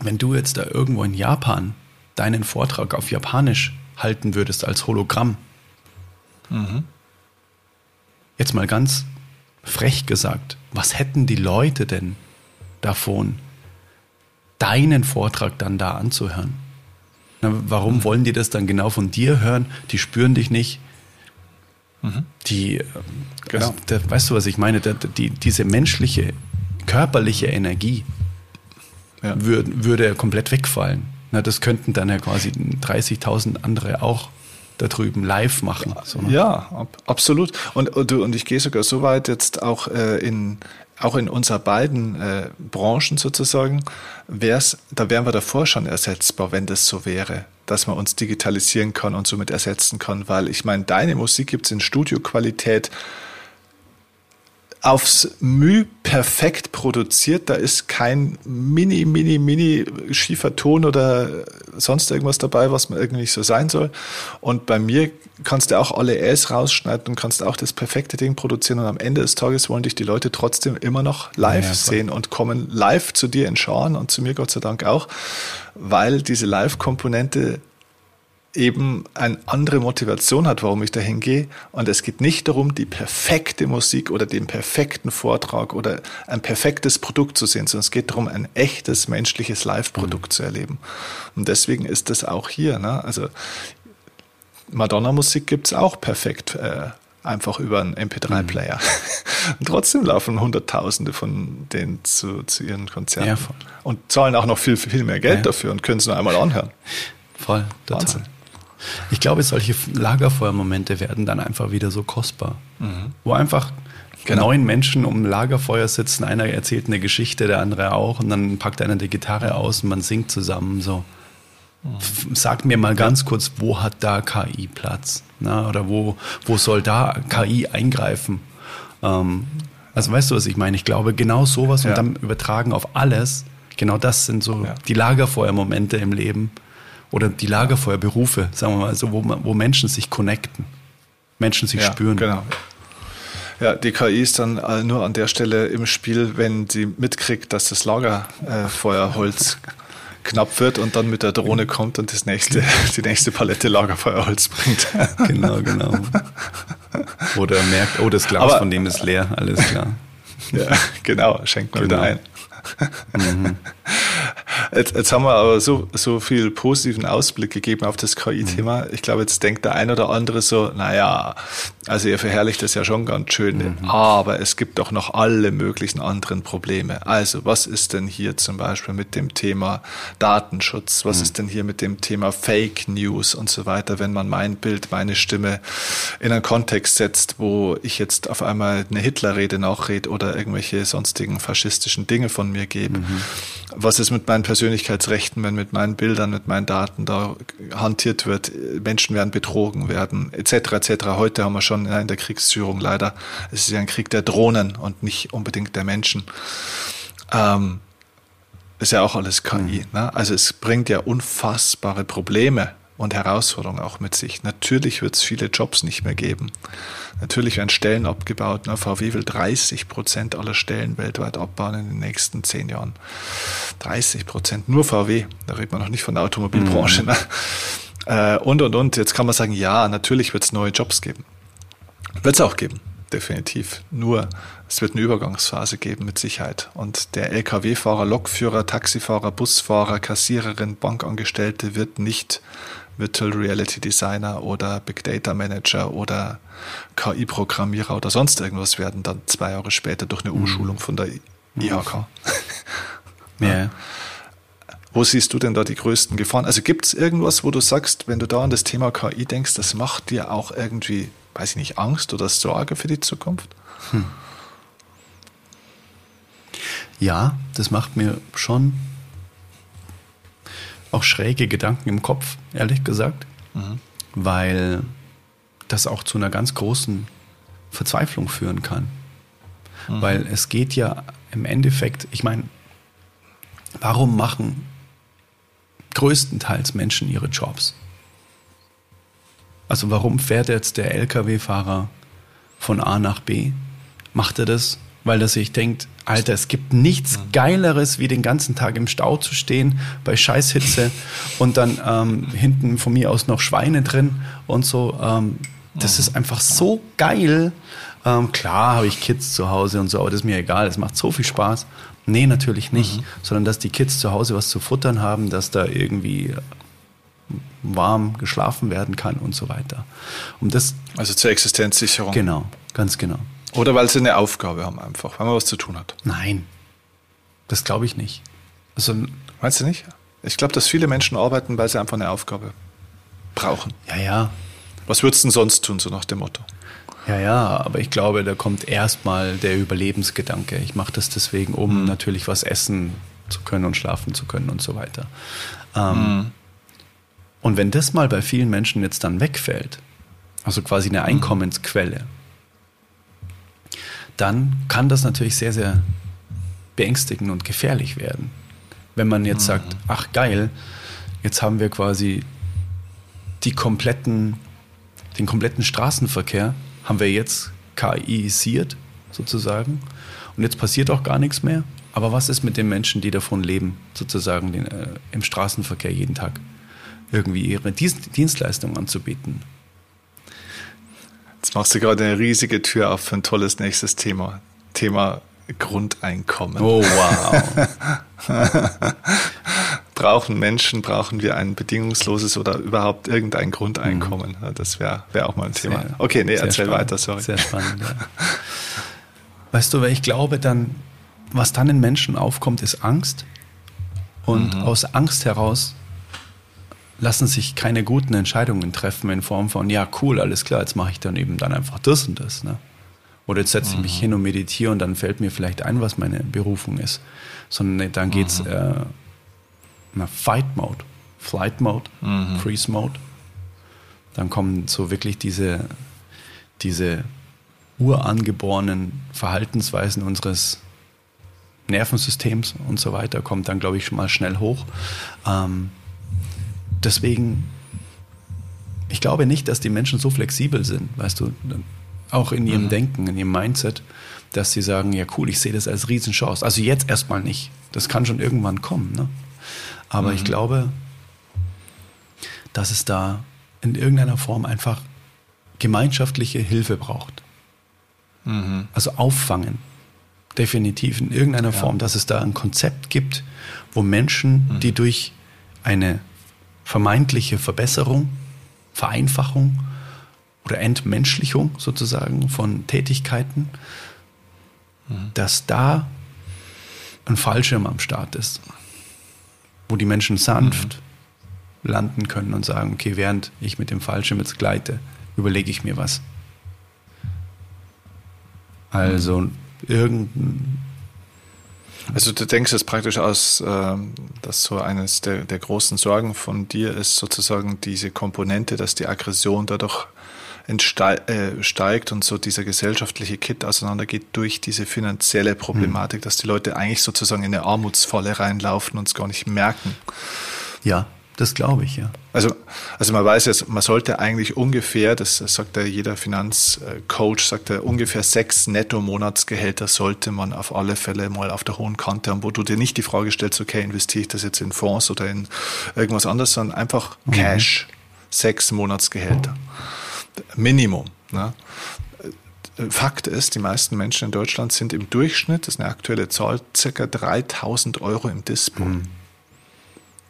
wenn du jetzt da irgendwo in Japan deinen Vortrag auf Japanisch halten würdest als Hologramm, mhm. Jetzt mal ganz frech gesagt, was hätten die Leute denn davon, deinen Vortrag dann da anzuhören? Warum mhm. wollen die das dann genau von dir hören? Die spüren dich nicht. Mhm. Die, ähm, genau. Also, da, weißt du, was ich meine? Da, die, diese menschliche, körperliche Energie ja. würde, würde komplett wegfallen. Na, das könnten dann ja quasi 30.000 andere auch da drüben live machen. So, ne? Ja, ab, absolut. Und, und, und ich gehe sogar so weit jetzt auch äh, in auch in unserer beiden äh, Branchen sozusagen, wär's, da wären wir davor schon ersetzbar, wenn das so wäre, dass man uns digitalisieren kann und somit ersetzen kann, weil ich meine, deine Musik gibt es in Studioqualität aufs Müh perfekt produziert. Da ist kein mini, mini, mini schiefer Ton oder sonst irgendwas dabei, was man irgendwie nicht so sein soll. Und bei mir kannst du auch alle Äs rausschneiden und kannst auch das perfekte Ding produzieren. Und am Ende des Tages wollen dich die Leute trotzdem immer noch live ja, sehen und kommen live zu dir in Scharen und zu mir Gott sei Dank auch, weil diese Live-Komponente eben eine andere Motivation hat, warum ich da hingehe. Und es geht nicht darum, die perfekte Musik oder den perfekten Vortrag oder ein perfektes Produkt zu sehen, sondern es geht darum, ein echtes menschliches Live-Produkt mhm. zu erleben. Und deswegen ist das auch hier. Ne? Also Madonna-Musik gibt's auch perfekt. Äh, einfach über einen MP3-Player. Mhm. Und trotzdem laufen Hunderttausende von denen zu, zu ihren Konzerten. Ja, und zahlen auch noch viel, viel mehr Geld ja. dafür und können es nur einmal anhören. Voll, total. Wahnsinn. Ich glaube, solche Lagerfeuermomente werden dann einfach wieder so kostbar. Mhm. Wo einfach genau. neun Menschen um ein Lagerfeuer sitzen, einer erzählt eine Geschichte, der andere auch, und dann packt einer die Gitarre aus und man singt zusammen so. Mhm. Sag mir mal ganz kurz, wo hat da KI Platz? Na, oder wo, wo soll da KI eingreifen? Ähm, also weißt du, was ich meine? Ich glaube, genau sowas ja. und dann übertragen auf alles, genau das sind so ja. die Lagerfeuermomente im Leben, oder die Lagerfeuerberufe, sagen wir mal, so, wo, wo Menschen sich connecten, Menschen sich ja, spüren. Genau. Ja, die KI ist dann äh, nur an der Stelle im Spiel, wenn sie mitkriegt, dass das Lagerfeuerholz knapp wird und dann mit der Drohne kommt und das nächste, die nächste Palette Lagerfeuerholz bringt. Genau, genau. Oder merkt, oh, das Glas Aber, von dem ist leer, alles klar. Ja, genau, schenkt mal genau. wieder ein. Mhm. Jetzt, jetzt, haben wir aber so, so viel positiven Ausblick gegeben auf das KI-Thema. Mhm. Ich glaube, jetzt denkt der ein oder andere so, naja, also ihr verherrlicht das ja schon ganz schön, mhm. aber es gibt doch noch alle möglichen anderen Probleme. Also, was ist denn hier zum Beispiel mit dem Thema Datenschutz? Was mhm. ist denn hier mit dem Thema Fake News und so weiter, wenn man mein Bild, meine Stimme in einen Kontext setzt, wo ich jetzt auf einmal eine Hitlerrede nachrede oder irgendwelche sonstigen faschistischen Dinge von mir gebe? Mhm. Was ist mit meinen Persönlichkeitsrechten, wenn mit meinen Bildern, mit meinen Daten da hantiert wird? Menschen werden betrogen werden, etc. etc. Heute haben wir schon in der Kriegsführung leider, es ist ja ein Krieg der Drohnen und nicht unbedingt der Menschen. Ähm, ist ja auch alles KI. Mhm. Ne? Also es bringt ja unfassbare Probleme und Herausforderungen auch mit sich. Natürlich wird es viele Jobs nicht mehr geben. Natürlich werden Stellen abgebaut. Ne? VW will 30 Prozent aller Stellen weltweit abbauen in den nächsten zehn Jahren. 30 Prozent, nur VW. Da redet man noch nicht von der Automobilbranche. Mhm. Ne? Äh, und, und, und. Jetzt kann man sagen, ja, natürlich wird es neue Jobs geben. Wird es auch geben, definitiv. Nur, es wird eine Übergangsphase geben mit Sicherheit. Und der Lkw-Fahrer, Lokführer, Taxifahrer, Busfahrer, Kassiererin, Bankangestellte wird nicht Virtual Reality Designer oder Big Data Manager oder KI-Programmierer oder sonst irgendwas werden dann zwei Jahre später durch eine mhm. Umschulung von der IHK. ja. ja. Wo siehst du denn da die größten Gefahren? Also gibt es irgendwas, wo du sagst, wenn du da an das Thema KI denkst, das macht dir auch irgendwie, weiß ich nicht, Angst oder Sorge für die Zukunft? Hm. Ja, das macht mir schon auch schräge Gedanken im Kopf, ehrlich gesagt, mhm. weil das auch zu einer ganz großen Verzweiflung führen kann. Mhm. Weil es geht ja im Endeffekt, ich meine, warum machen größtenteils Menschen ihre Jobs? Also warum fährt jetzt der Lkw-Fahrer von A nach B? Macht er das, weil er sich denkt, Alter, es gibt nichts Geileres, wie den ganzen Tag im Stau zu stehen, bei Scheißhitze und dann ähm, hinten von mir aus noch Schweine drin und so. Ähm, das ist einfach so geil. Ähm, klar habe ich Kids zu Hause und so, aber das ist mir egal. Es macht so viel Spaß. Nee, natürlich nicht. Mhm. Sondern dass die Kids zu Hause was zu futtern haben, dass da irgendwie warm geschlafen werden kann und so weiter. Und das, also zur Existenzsicherung. Genau, ganz genau. Oder weil sie eine Aufgabe haben einfach, weil man was zu tun hat. Nein, das glaube ich nicht. Also, Meinst du nicht? Ich glaube, dass viele Menschen arbeiten, weil sie einfach eine Aufgabe brauchen. Ja, ja. Was würdest du denn sonst tun, so nach dem Motto? Ja, ja, aber ich glaube, da kommt erstmal der Überlebensgedanke. Ich mache das deswegen, um mhm. natürlich was essen zu können und schlafen zu können und so weiter. Ähm, mhm. Und wenn das mal bei vielen Menschen jetzt dann wegfällt, also quasi eine mhm. Einkommensquelle, dann kann das natürlich sehr, sehr beängstigend und gefährlich werden. Wenn man jetzt mhm. sagt, ach geil, Jetzt haben wir quasi die kompletten, den kompletten Straßenverkehr haben wir jetzt KI-isiert sozusagen. Und jetzt passiert auch gar nichts mehr. Aber was ist mit den Menschen, die davon leben, sozusagen den, äh, im Straßenverkehr jeden Tag irgendwie ihre Dienstleistungen anzubieten? Jetzt machst du gerade eine riesige Tür auf für ein tolles nächstes Thema. Thema Grundeinkommen. Oh, wow. brauchen Menschen, brauchen wir ein bedingungsloses oder überhaupt irgendein Grundeinkommen? Mhm. Das wäre wär auch mal ein Thema. Sehr, okay, nee, erzähl spannend, weiter, sorry. Sehr spannend, ja. Weißt du, weil ich glaube dann, was dann in Menschen aufkommt, ist Angst. Und mhm. aus Angst heraus lassen sich keine guten Entscheidungen treffen in Form von, ja, cool, alles klar, jetzt mache ich dann eben dann einfach das und das. Ne? Oder jetzt setze ich mich mhm. hin und meditiere und dann fällt mir vielleicht ein, was meine Berufung ist. Sondern dann geht es mhm. äh, nach Fight Mode, Flight Mode, mhm. Freeze Mode. Dann kommen so wirklich diese, diese urangeborenen Verhaltensweisen unseres Nervensystems und so weiter, kommt dann, glaube ich, schon mal schnell hoch. Ähm, deswegen, ich glaube nicht, dass die Menschen so flexibel sind, weißt du, auch in ihrem mhm. Denken, in ihrem Mindset, dass sie sagen, ja cool, ich sehe das als Riesenchance. Also jetzt erstmal nicht. Das kann schon irgendwann kommen. Ne? Aber mhm. ich glaube, dass es da in irgendeiner Form einfach gemeinschaftliche Hilfe braucht. Mhm. Also auffangen. Definitiv in irgendeiner ja. Form, dass es da ein Konzept gibt, wo Menschen, mhm. die durch eine vermeintliche Verbesserung, Vereinfachung oder Entmenschlichung sozusagen von Tätigkeiten, mhm. dass da ein Fallschirm am Start ist, wo die Menschen sanft mhm. landen können und sagen, okay, während ich mit dem Fallschirm jetzt gleite, überlege ich mir was. Also mhm. irgendein also du denkst es praktisch aus, ähm, dass so eines der, der großen Sorgen von dir ist sozusagen diese Komponente, dass die Aggression dadurch äh, steigt und so dieser gesellschaftliche Kit auseinandergeht durch diese finanzielle Problematik, mhm. dass die Leute eigentlich sozusagen in eine Armutsfalle reinlaufen und es gar nicht merken. Ja, das glaube ich, ja. Also, also man weiß jetzt, man sollte eigentlich ungefähr, das sagt ja jeder Finanzcoach, sagt er, ungefähr sechs Netto-Monatsgehälter sollte man auf alle Fälle mal auf der hohen Kante haben, wo du dir nicht die Frage stellst, okay, investiere ich das jetzt in Fonds oder in irgendwas anderes, sondern einfach mhm. Cash, sechs Monatsgehälter. Minimum. Ne? Fakt ist, die meisten Menschen in Deutschland sind im Durchschnitt, das ist eine aktuelle Zahl, ca. 3000 Euro im Dispo. Mhm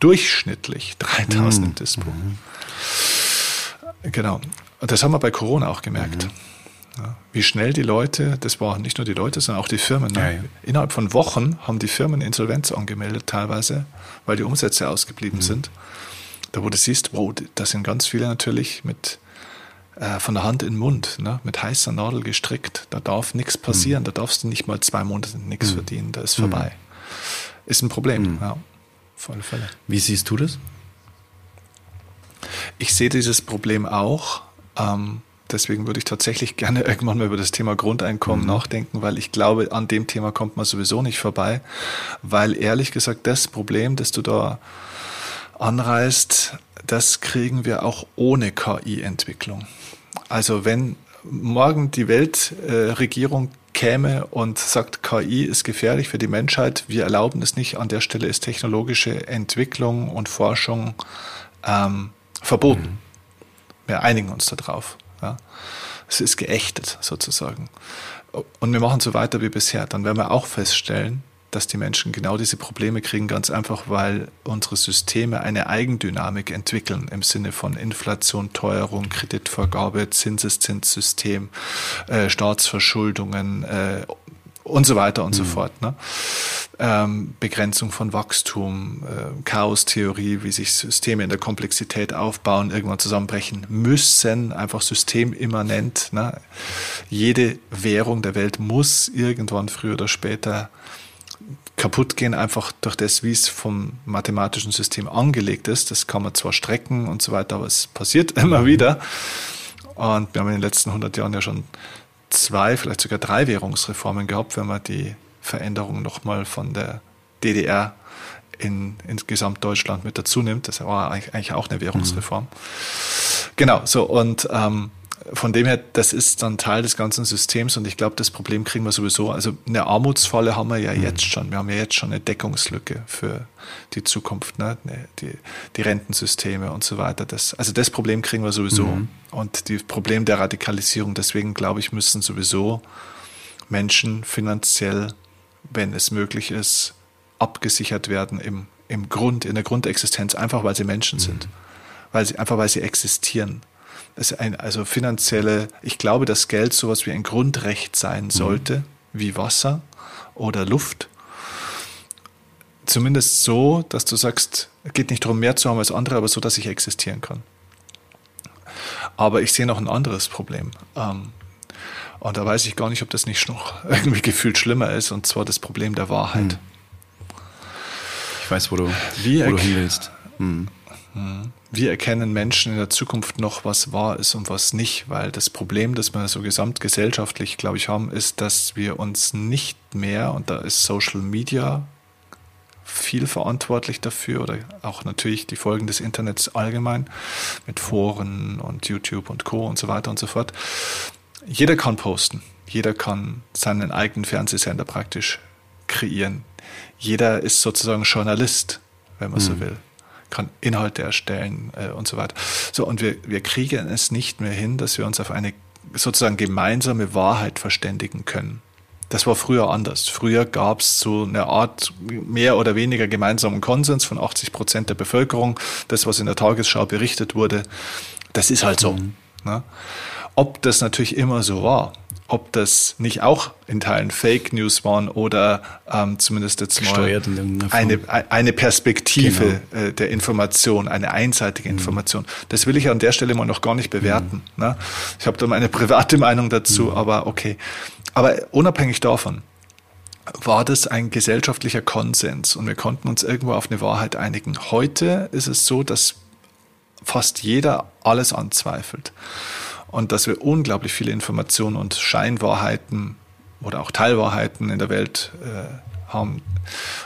durchschnittlich 3000 mhm. Dispo. Mhm. Genau. Und das haben wir bei Corona auch gemerkt. Mhm. Ja, wie schnell die Leute, das waren nicht nur die Leute, sondern auch die Firmen. Ne? Ja, ja. Innerhalb von Wochen haben die Firmen Insolvenz angemeldet, teilweise, weil die Umsätze ausgeblieben mhm. sind. Da wo du siehst, wow, da sind ganz viele natürlich mit äh, von der Hand in den Mund, ne? mit heißer Nadel gestrickt. Da darf nichts passieren, mhm. da darfst du nicht mal zwei Monate nichts mhm. verdienen, da ist vorbei. Ist ein Problem. Ja auf alle Fälle. Wie siehst du das? Ich sehe dieses Problem auch. Ähm, deswegen würde ich tatsächlich gerne irgendwann mal über das Thema Grundeinkommen mhm. nachdenken, weil ich glaube, an dem Thema kommt man sowieso nicht vorbei. Weil ehrlich gesagt, das Problem, das du da anreißt, das kriegen wir auch ohne KI-Entwicklung. Also wenn morgen die Weltregierung käme und sagt, KI ist gefährlich für die Menschheit, wir erlauben es nicht, an der Stelle ist technologische Entwicklung und Forschung ähm, verboten. Mhm. Wir einigen uns darauf. Ja. Es ist geächtet sozusagen. Und wir machen so weiter wie bisher. Dann werden wir auch feststellen, dass die Menschen genau diese Probleme kriegen, ganz einfach, weil unsere Systeme eine Eigendynamik entwickeln im Sinne von Inflation, Teuerung, Kreditvergabe, Zinseszinssystem, äh, Staatsverschuldungen äh, und so weiter und mhm. so fort. Ne? Ähm, Begrenzung von Wachstum, äh, Chaostheorie, wie sich Systeme in der Komplexität aufbauen, irgendwann zusammenbrechen müssen, einfach systemimmanent. Ne? Jede Währung der Welt muss irgendwann früher oder später kaputt gehen, einfach durch das, wie es vom mathematischen System angelegt ist. Das kann man zwar strecken und so weiter, aber es passiert immer wieder. Und wir haben in den letzten 100 Jahren ja schon zwei, vielleicht sogar drei Währungsreformen gehabt, wenn man die Veränderung nochmal von der DDR in, insgesamt Deutschland mit dazu nimmt. Das war eigentlich auch eine Währungsreform. Mhm. Genau, so und ähm, von dem her, das ist dann Teil des ganzen Systems und ich glaube, das Problem kriegen wir sowieso. Also eine Armutsfalle haben wir ja mhm. jetzt schon. Wir haben ja jetzt schon eine Deckungslücke für die Zukunft, ne? die, die Rentensysteme und so weiter. Das, also das Problem kriegen wir sowieso. Mhm. Und das Problem der Radikalisierung, deswegen glaube ich, müssen sowieso Menschen finanziell, wenn es möglich ist, abgesichert werden im, im Grund, in der Grundexistenz, einfach weil sie Menschen mhm. sind. Weil sie, einfach weil sie existieren ist ein, also finanzielle, ich glaube, dass Geld sowas wie ein Grundrecht sein mhm. sollte, mhm. wie Wasser oder Luft. Zumindest so, dass du sagst, es geht nicht darum, mehr zu haben als andere, aber so, dass ich existieren kann. Aber ich sehe noch ein anderes Problem. Ähm, und da weiß ich gar nicht, ob das nicht noch irgendwie gefühlt schlimmer ist, und zwar das Problem der Wahrheit. Mhm. Ich weiß, wo du, Wie wo du hin willst. Mhm. Wie erkennen Menschen in der Zukunft noch, was wahr ist und was nicht? Weil das Problem, das wir so gesamtgesellschaftlich, glaube ich, haben, ist, dass wir uns nicht mehr, und da ist Social Media viel verantwortlich dafür oder auch natürlich die Folgen des Internets allgemein mit Foren und YouTube und Co. und so weiter und so fort. Jeder kann posten. Jeder kann seinen eigenen Fernsehsender praktisch kreieren. Jeder ist sozusagen Journalist, wenn man mhm. so will kann Inhalte erstellen äh, und so weiter. So, und wir, wir kriegen es nicht mehr hin, dass wir uns auf eine sozusagen gemeinsame Wahrheit verständigen können. Das war früher anders. Früher gab es so eine Art mehr oder weniger gemeinsamen Konsens von 80 Prozent der Bevölkerung. Das, was in der Tagesschau berichtet wurde, das ist halt so. Mhm. Ne? Ob das natürlich immer so war, ob das nicht auch in Teilen Fake News waren oder ähm, zumindest jetzt mal eine, eine Perspektive genau. äh, der Information, eine einseitige mhm. Information. Das will ich an der Stelle mal noch gar nicht bewerten. Mhm. Ne? Ich habe da meine private Meinung dazu, mhm. aber okay. Aber unabhängig davon war das ein gesellschaftlicher Konsens und wir konnten uns irgendwo auf eine Wahrheit einigen. Heute ist es so, dass fast jeder alles anzweifelt und dass wir unglaublich viele Informationen und Scheinwahrheiten oder auch Teilwahrheiten in der Welt äh, haben.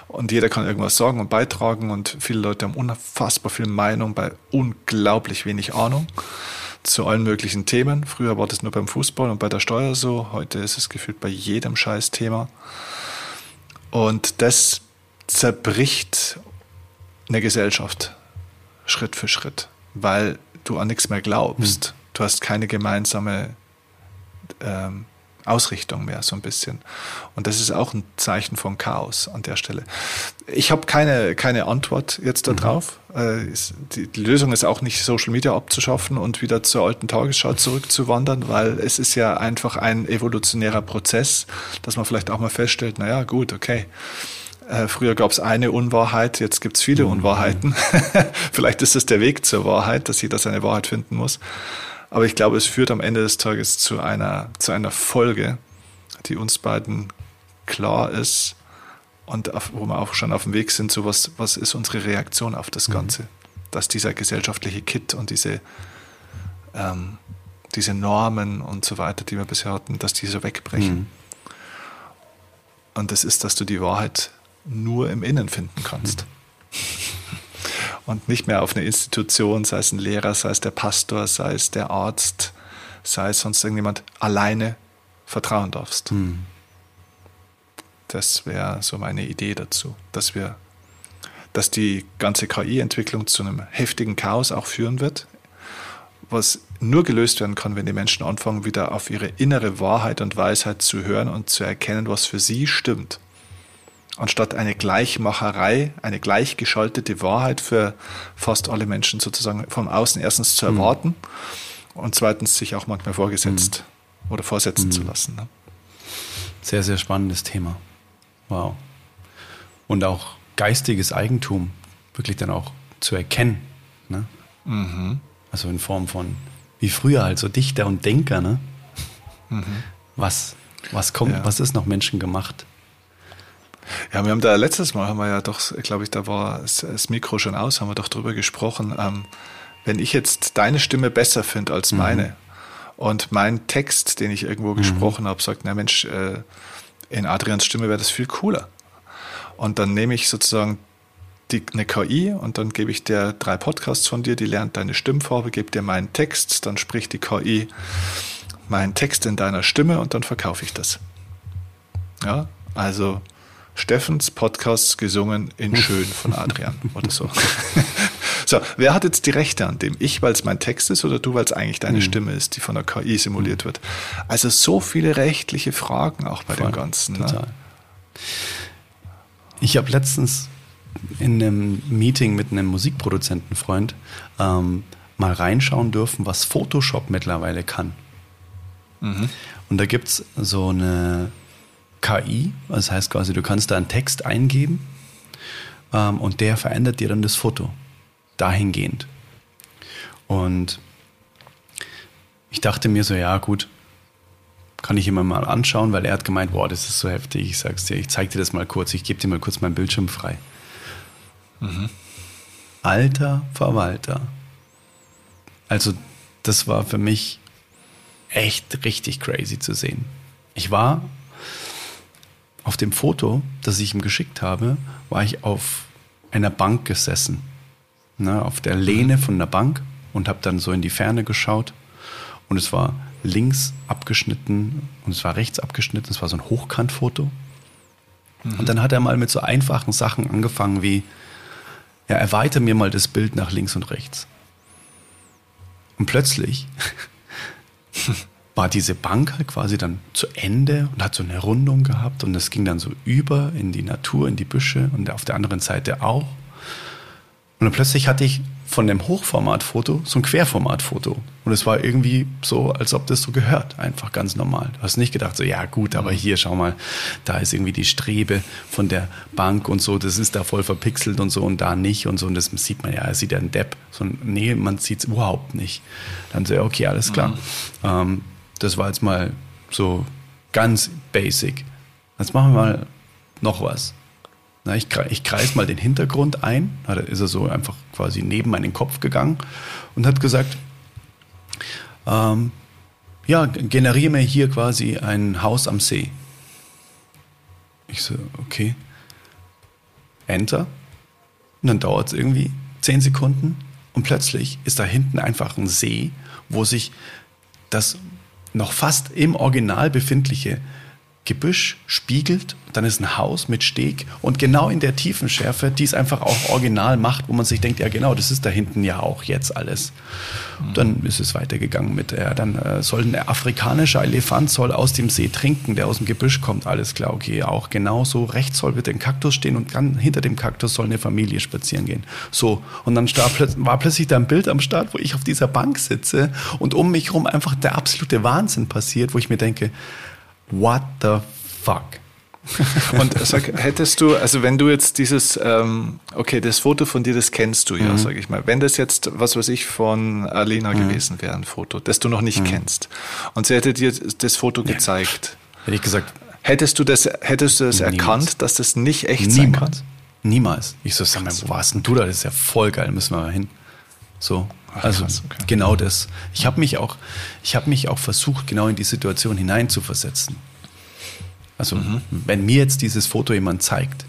Und jeder kann irgendwas sagen und beitragen und viele Leute haben unfassbar viel Meinung bei unglaublich wenig Ahnung zu allen möglichen Themen. Früher war das nur beim Fußball und bei der Steuer so, heute ist es gefühlt bei jedem Scheißthema. Und das zerbricht eine Gesellschaft Schritt für Schritt, weil du an nichts mehr glaubst. Mhm du hast keine gemeinsame ähm, Ausrichtung mehr, so ein bisschen. Und das ist auch ein Zeichen von Chaos an der Stelle. Ich habe keine, keine Antwort jetzt darauf. Mhm. Äh, die, die, Lösung ist auch nicht, Social Media abzuschaffen und wieder zur alten Tagesschau zurückzuwandern, weil es ist ja einfach ein evolutionärer Prozess, dass man vielleicht auch mal feststellt, naja, gut, okay. Äh, früher gab es eine Unwahrheit, jetzt gibt es viele mhm. Unwahrheiten. vielleicht ist es der Weg zur Wahrheit, dass jeder seine Wahrheit finden muss. Aber ich glaube, es führt am Ende des Tages zu einer, zu einer Folge, die uns beiden klar ist und auf, wo wir auch schon auf dem Weg sind, so was, was ist unsere Reaktion auf das mhm. Ganze? Mhm. Dass dieser gesellschaftliche Kit und diese, ähm, diese Normen und so weiter, die wir bisher hatten, dass diese wegbrechen. Mhm. Und das ist, dass du die Wahrheit nur im Innen finden kannst. Mhm und nicht mehr auf eine Institution, sei es ein Lehrer, sei es der Pastor, sei es der Arzt, sei es sonst irgendjemand, alleine vertrauen darfst. Hm. Das wäre so meine Idee dazu, dass wir, dass die ganze KI-Entwicklung zu einem heftigen Chaos auch führen wird, was nur gelöst werden kann, wenn die Menschen anfangen, wieder auf ihre innere Wahrheit und Weisheit zu hören und zu erkennen, was für sie stimmt anstatt eine Gleichmacherei, eine gleichgeschaltete Wahrheit für fast alle Menschen sozusagen von außen erstens zu mhm. erwarten mhm. und zweitens sich auch manchmal vorgesetzt mhm. oder vorsetzen mhm. zu lassen. Ne? Sehr, sehr spannendes Thema. Wow. Und auch geistiges Eigentum wirklich dann auch zu erkennen. Ne? Mhm. Also in Form von, wie früher halt so Dichter und Denker, ne? Mhm. Was, was kommt, ja. was ist noch menschengemacht? Ja, wir haben da letztes Mal haben wir ja doch, glaube ich, da war das Mikro schon aus, haben wir doch drüber gesprochen. Ähm, wenn ich jetzt deine Stimme besser finde als mhm. meine und mein Text, den ich irgendwo mhm. gesprochen habe, sagt, na Mensch, äh, in Adrians Stimme wäre das viel cooler. Und dann nehme ich sozusagen die, eine KI und dann gebe ich dir drei Podcasts von dir, die lernt deine Stimmfarbe, gebe dir meinen Text, dann spricht die KI meinen Text in deiner Stimme und dann verkaufe ich das. Ja, also Steffens Podcast gesungen in Schön von Adrian oder so. so, wer hat jetzt die Rechte an dem? Ich, weil es mein Text ist oder du, weil es eigentlich deine mhm. Stimme ist, die von der KI simuliert wird? Also so viele rechtliche Fragen auch bei Voll, dem Ganzen. Ne? Total. Ne? Ich habe letztens in einem Meeting mit einem Musikproduzentenfreund ähm, mal reinschauen dürfen, was Photoshop mittlerweile kann. Mhm. Und da gibt es so eine KI, das heißt quasi, du kannst da einen Text eingeben ähm, und der verändert dir dann das Foto dahingehend. Und ich dachte mir so, ja gut, kann ich immer mal anschauen, weil er hat gemeint, boah, das ist so heftig. Ich sag's dir, ich zeig dir das mal kurz, ich gebe dir mal kurz meinen Bildschirm frei. Mhm. Alter Verwalter. Also, das war für mich echt richtig crazy zu sehen. Ich war auf dem Foto, das ich ihm geschickt habe, war ich auf einer Bank gesessen. Ne, auf der Lehne von der Bank und habe dann so in die Ferne geschaut. Und es war links abgeschnitten und es war rechts abgeschnitten. Es war so ein Hochkantfoto. Mhm. Und dann hat er mal mit so einfachen Sachen angefangen wie, ja, erweiter mir mal das Bild nach links und rechts. Und plötzlich war diese Bank halt quasi dann zu Ende und hat so eine Rundung gehabt und es ging dann so über in die Natur, in die Büsche und auf der anderen Seite auch. Und dann plötzlich hatte ich von dem Hochformatfoto so ein Querformatfoto. Und es war irgendwie so, als ob das so gehört, einfach ganz normal. Du hast nicht gedacht, so, ja gut, aber mhm. hier, schau mal, da ist irgendwie die Strebe von der Bank und so, das ist da voll verpixelt und so und da nicht und so. Und das sieht man ja, es sieht ja ein Depp. So, nee, man sieht es überhaupt nicht. Dann so, okay, alles klar. Mhm. Ähm, das war jetzt mal so ganz basic. Jetzt machen wir mal noch was. Na, ich, ich kreis mal den Hintergrund ein. Da ist er so einfach quasi neben meinen Kopf gegangen und hat gesagt, ähm, ja, generiere mir hier quasi ein Haus am See. Ich so, okay. Enter. Und dann dauert es irgendwie zehn Sekunden und plötzlich ist da hinten einfach ein See, wo sich das noch fast im Original befindliche Gebüsch spiegelt, dann ist ein Haus mit Steg und genau in der Tiefenschärfe, die es einfach auch original macht, wo man sich denkt, ja genau, das ist da hinten ja auch jetzt alles. Mhm. Dann ist es weitergegangen mit, ja, dann äh, soll ein afrikanischer Elefant soll aus dem See trinken, der aus dem Gebüsch kommt, alles klar, okay, auch genauso. Rechts soll bitte ein Kaktus stehen und dann hinter dem Kaktus soll eine Familie spazieren gehen. So, und dann war plötzlich da ein Bild am Start, wo ich auf dieser Bank sitze und um mich herum einfach der absolute Wahnsinn passiert, wo ich mir denke, what the fuck? Und sag, hättest du, also wenn du jetzt dieses, ähm, okay, das Foto von dir, das kennst du ja, mhm. sag ich mal. Wenn das jetzt, was weiß ich, von Alena mhm. gewesen wäre, ein Foto, das du noch nicht mhm. kennst, und sie hätte dir das Foto ja. gezeigt. Hätte ich gesagt. Hättest du das, hättest du das erkannt, dass das nicht echt Niemals. sein kann? Niemals. Ich so, sag mal, wo warst denn du da? Das ist ja voll geil, müssen wir mal hin. So. Also krass, okay. genau das. Ich habe mich auch, ich habe mich auch versucht, genau in die Situation hineinzuversetzen. Also mhm. wenn mir jetzt dieses Foto jemand zeigt,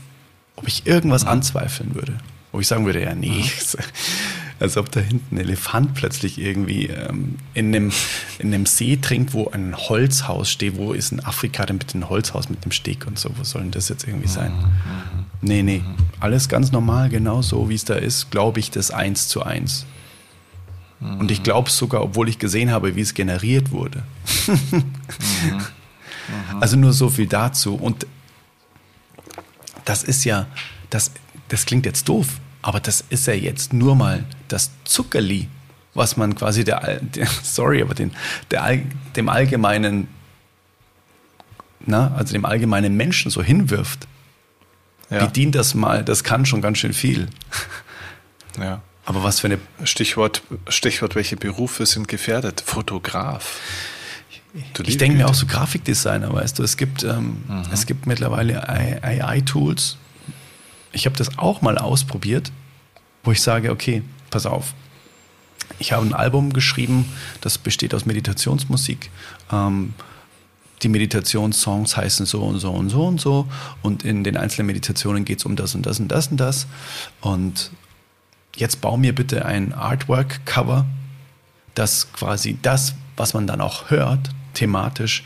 ob ich irgendwas mhm. anzweifeln würde, wo ich sagen würde, ja nee, mhm. als ob da hinten ein Elefant plötzlich irgendwie ähm, in, einem, in einem See trinkt, wo ein Holzhaus steht. Wo ist in Afrika denn bitte ein Holzhaus mit dem Steg und so? Wo soll denn das jetzt irgendwie sein? Mhm. mhm. Nee, nee, mhm. alles ganz normal, genau so wie es da ist, glaube ich das eins zu eins. Mhm. Und ich glaube sogar, obwohl ich gesehen habe, wie es generiert wurde. mhm. Mhm. Also nur so viel dazu. Und das ist ja, das, das klingt jetzt doof, aber das ist ja jetzt nur mal das Zuckerli, was man quasi der, der sorry, aber den, der, dem allgemeinen, na, also dem allgemeinen Menschen so hinwirft. Ja. Bedient das mal, das kann schon ganz schön viel. Ja. Aber was für eine. Stichwort, Stichwort, welche Berufe sind gefährdet? Fotograf. ich denke mir auch so Grafikdesigner, weißt du, es gibt, ähm, mhm. es gibt mittlerweile AI-Tools. Ich habe das auch mal ausprobiert, wo ich sage, okay, pass auf. Ich habe ein Album geschrieben, das besteht aus Meditationsmusik. Ähm, die Meditationssongs heißen so und so und so und so und in den einzelnen Meditationen geht es um das und das und das und das und jetzt bau mir bitte ein Artwork-Cover, das quasi das, was man dann auch hört, thematisch,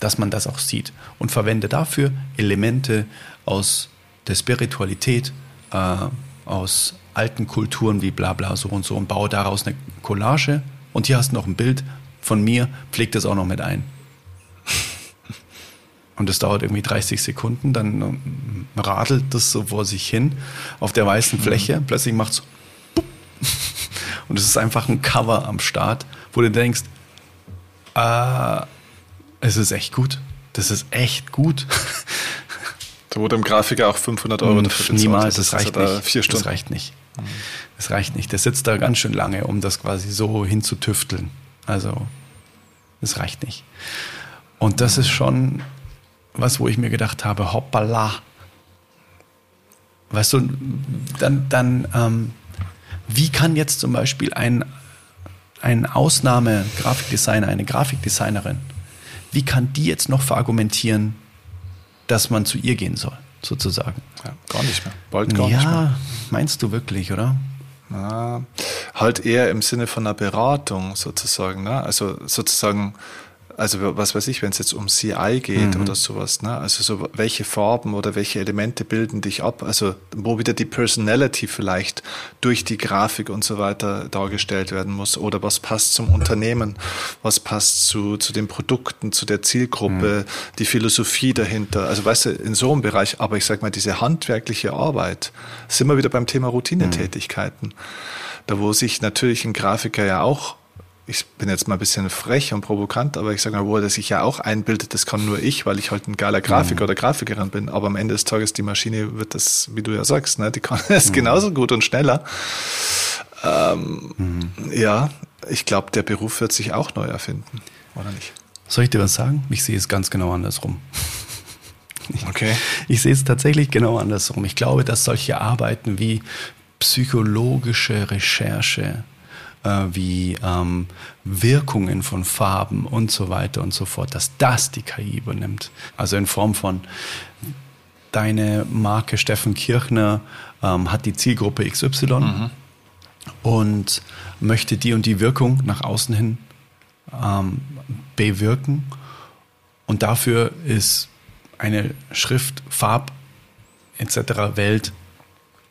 dass man das auch sieht und verwende dafür Elemente aus der Spiritualität, äh, aus alten Kulturen wie bla bla so und so und baue daraus eine Collage und hier hast du noch ein Bild von mir, pfleg das auch noch mit ein. Und das dauert irgendwie 30 Sekunden, dann ähm, radelt das so vor sich hin auf der weißen Fläche. Mhm. Plötzlich macht es und es ist einfach ein Cover am Start, wo du denkst, äh, es ist echt gut. Das ist echt gut. Da wurde im Grafiker auch 500 Euro dafür Niemals, das, das reicht nicht. Vier Stunden. Das reicht nicht. Das reicht nicht. Der sitzt da ganz schön lange, um das quasi so hinzutüfteln. Also, das reicht nicht. Und das ist schon was, wo ich mir gedacht habe, hoppala. Weißt du, dann, dann ähm, wie kann jetzt zum Beispiel ein, ein Ausnahme-Grafikdesigner, eine Grafikdesignerin, wie kann die jetzt noch verargumentieren, dass man zu ihr gehen soll, sozusagen? Ja, gar nicht mehr. Bald gar ja, nicht mehr. meinst du wirklich, oder? Ja, halt eher im Sinne von einer Beratung sozusagen. Ne? Also sozusagen also was weiß ich, wenn es jetzt um CI geht mhm. oder sowas, ne? Also so welche Farben oder welche Elemente bilden dich ab? Also wo wieder die Personality vielleicht durch die Grafik und so weiter dargestellt werden muss oder was passt zum Unternehmen, was passt zu, zu den Produkten, zu der Zielgruppe, mhm. die Philosophie dahinter. Also weißt du, in so einem Bereich, aber ich sag mal, diese handwerkliche Arbeit, sind wir wieder beim Thema Routinetätigkeiten. Mhm. Da wo sich natürlich ein Grafiker ja auch ich bin jetzt mal ein bisschen frech und provokant, aber ich sage mal, wo er sich ja auch einbildet, das kann nur ich, weil ich halt ein geiler Grafiker mhm. oder Grafikerin bin. Aber am Ende des Tages, die Maschine wird das, wie du ja sagst, ne, die kann es mhm. genauso gut und schneller. Ähm, mhm. Ja, ich glaube, der Beruf wird sich auch neu erfinden, oder nicht? Soll ich dir was sagen? Ich sehe es ganz genau andersrum. Okay. Ich sehe es tatsächlich genau andersrum. Ich glaube, dass solche Arbeiten wie psychologische Recherche, äh, wie ähm, Wirkungen von Farben und so weiter und so fort, dass das die KI übernimmt. Also in Form von deine Marke Steffen Kirchner ähm, hat die Zielgruppe XY mhm. und möchte die und die Wirkung nach außen hin ähm, bewirken. Und dafür ist eine Schrift, Farb etc. Welt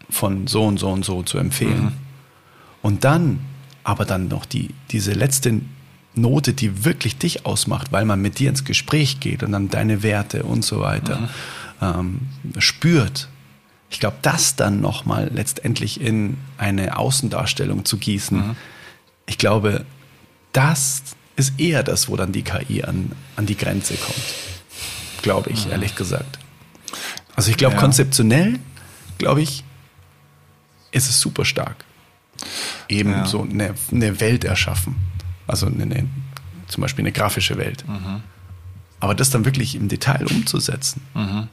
von so und so und so zu empfehlen. Mhm. Und dann aber dann noch die, diese letzte Note, die wirklich dich ausmacht, weil man mit dir ins Gespräch geht und dann deine Werte und so weiter mhm. ähm, spürt. Ich glaube, das dann nochmal letztendlich in eine Außendarstellung zu gießen, mhm. ich glaube, das ist eher das, wo dann die KI an, an die Grenze kommt. Glaube ich, mhm. ehrlich gesagt. Also ich glaube, ja. konzeptionell, glaube ich, ist es super stark eben ja. so eine, eine, Welt erschaffen. Also eine, eine, zum Beispiel eine grafische Welt. Mhm. Aber das dann wirklich im Detail umzusetzen. Mhm.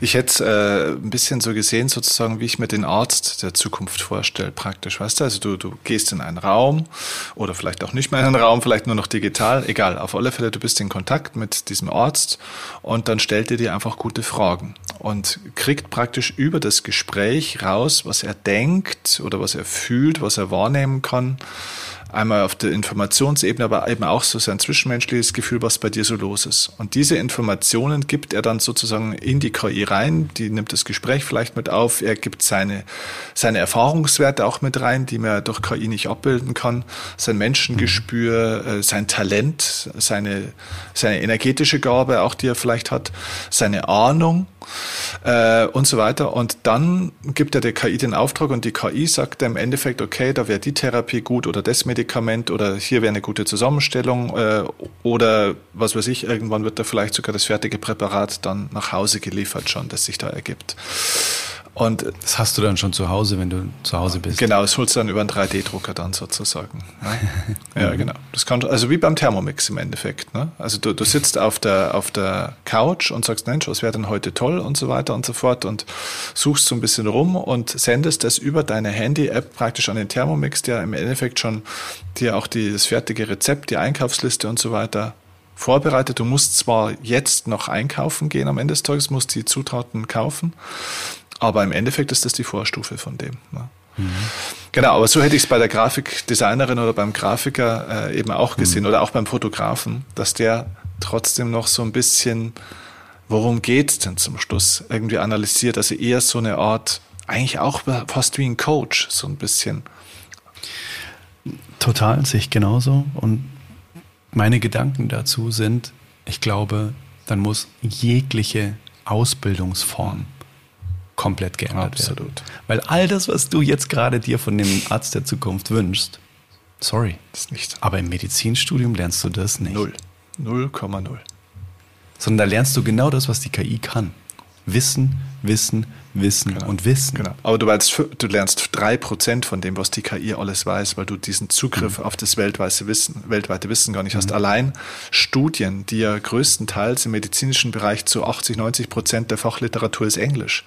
Ich hätte äh, ein bisschen so gesehen, sozusagen, wie ich mir den Arzt der Zukunft vorstelle, praktisch. Weißt du, also du, du gehst in einen Raum oder vielleicht auch nicht mehr in einen Raum, vielleicht nur noch digital, egal. Auf alle Fälle, du bist in Kontakt mit diesem Arzt und dann stellt er dir einfach gute Fragen und kriegt praktisch über das Gespräch raus, was er denkt oder was er fühlt, was er wahrnehmen kann einmal auf der Informationsebene, aber eben auch so sein zwischenmenschliches Gefühl, was bei dir so los ist. Und diese Informationen gibt er dann sozusagen in die KI rein, die nimmt das Gespräch vielleicht mit auf, er gibt seine, seine Erfahrungswerte auch mit rein, die man durch KI nicht abbilden kann, sein Menschengespür, äh, sein Talent, seine, seine energetische Gabe auch, die er vielleicht hat, seine Ahnung äh, und so weiter. Und dann gibt er der KI den Auftrag und die KI sagt im Endeffekt, okay, da wäre die Therapie gut oder das Medikament oder hier wäre eine gute Zusammenstellung äh, oder was weiß ich, irgendwann wird da vielleicht sogar das fertige Präparat dann nach Hause geliefert schon, das sich da ergibt. Und das hast du dann schon zu Hause, wenn du zu Hause bist. Genau, das holst du dann über einen 3D-Drucker dann sozusagen. Ne? ja, genau. Das kann, also wie beim Thermomix im Endeffekt. Ne? Also du, du sitzt auf der, auf der Couch und sagst, Mensch, was wäre denn heute toll und so weiter und so fort und suchst so ein bisschen rum und sendest das über deine Handy-App praktisch an den Thermomix, der im Endeffekt schon dir auch die, das fertige Rezept, die Einkaufsliste und so weiter vorbereitet. Du musst zwar jetzt noch einkaufen gehen am Ende des Tages, musst die Zutaten kaufen, aber im Endeffekt ist das die Vorstufe von dem. Ne? Mhm. Genau, aber so hätte ich es bei der Grafikdesignerin oder beim Grafiker äh, eben auch gesehen mhm. oder auch beim Fotografen, dass der trotzdem noch so ein bisschen, worum geht's denn zum Schluss, irgendwie analysiert, also eher so eine Art, eigentlich auch fast wie ein Coach, so ein bisschen. Total, sich genauso. Und meine Gedanken dazu sind, ich glaube, dann muss jegliche Ausbildungsform komplett geändert Absolut. werden. Weil all das, was du jetzt gerade dir von dem Arzt der Zukunft wünschst, sorry. Das ist nicht. Aber im Medizinstudium lernst du das nicht. Null. 0,0. Sondern da lernst du genau das, was die KI kann. Wissen, Wissen, Wissen genau. und Wissen. Genau. Aber du, weißt, du lernst drei Prozent von dem, was die KI alles weiß, weil du diesen Zugriff mhm. auf das weltweite Wissen, weltweite Wissen gar nicht mhm. hast. Allein Studien, die ja größtenteils im medizinischen Bereich zu 80, 90 Prozent der Fachliteratur ist Englisch.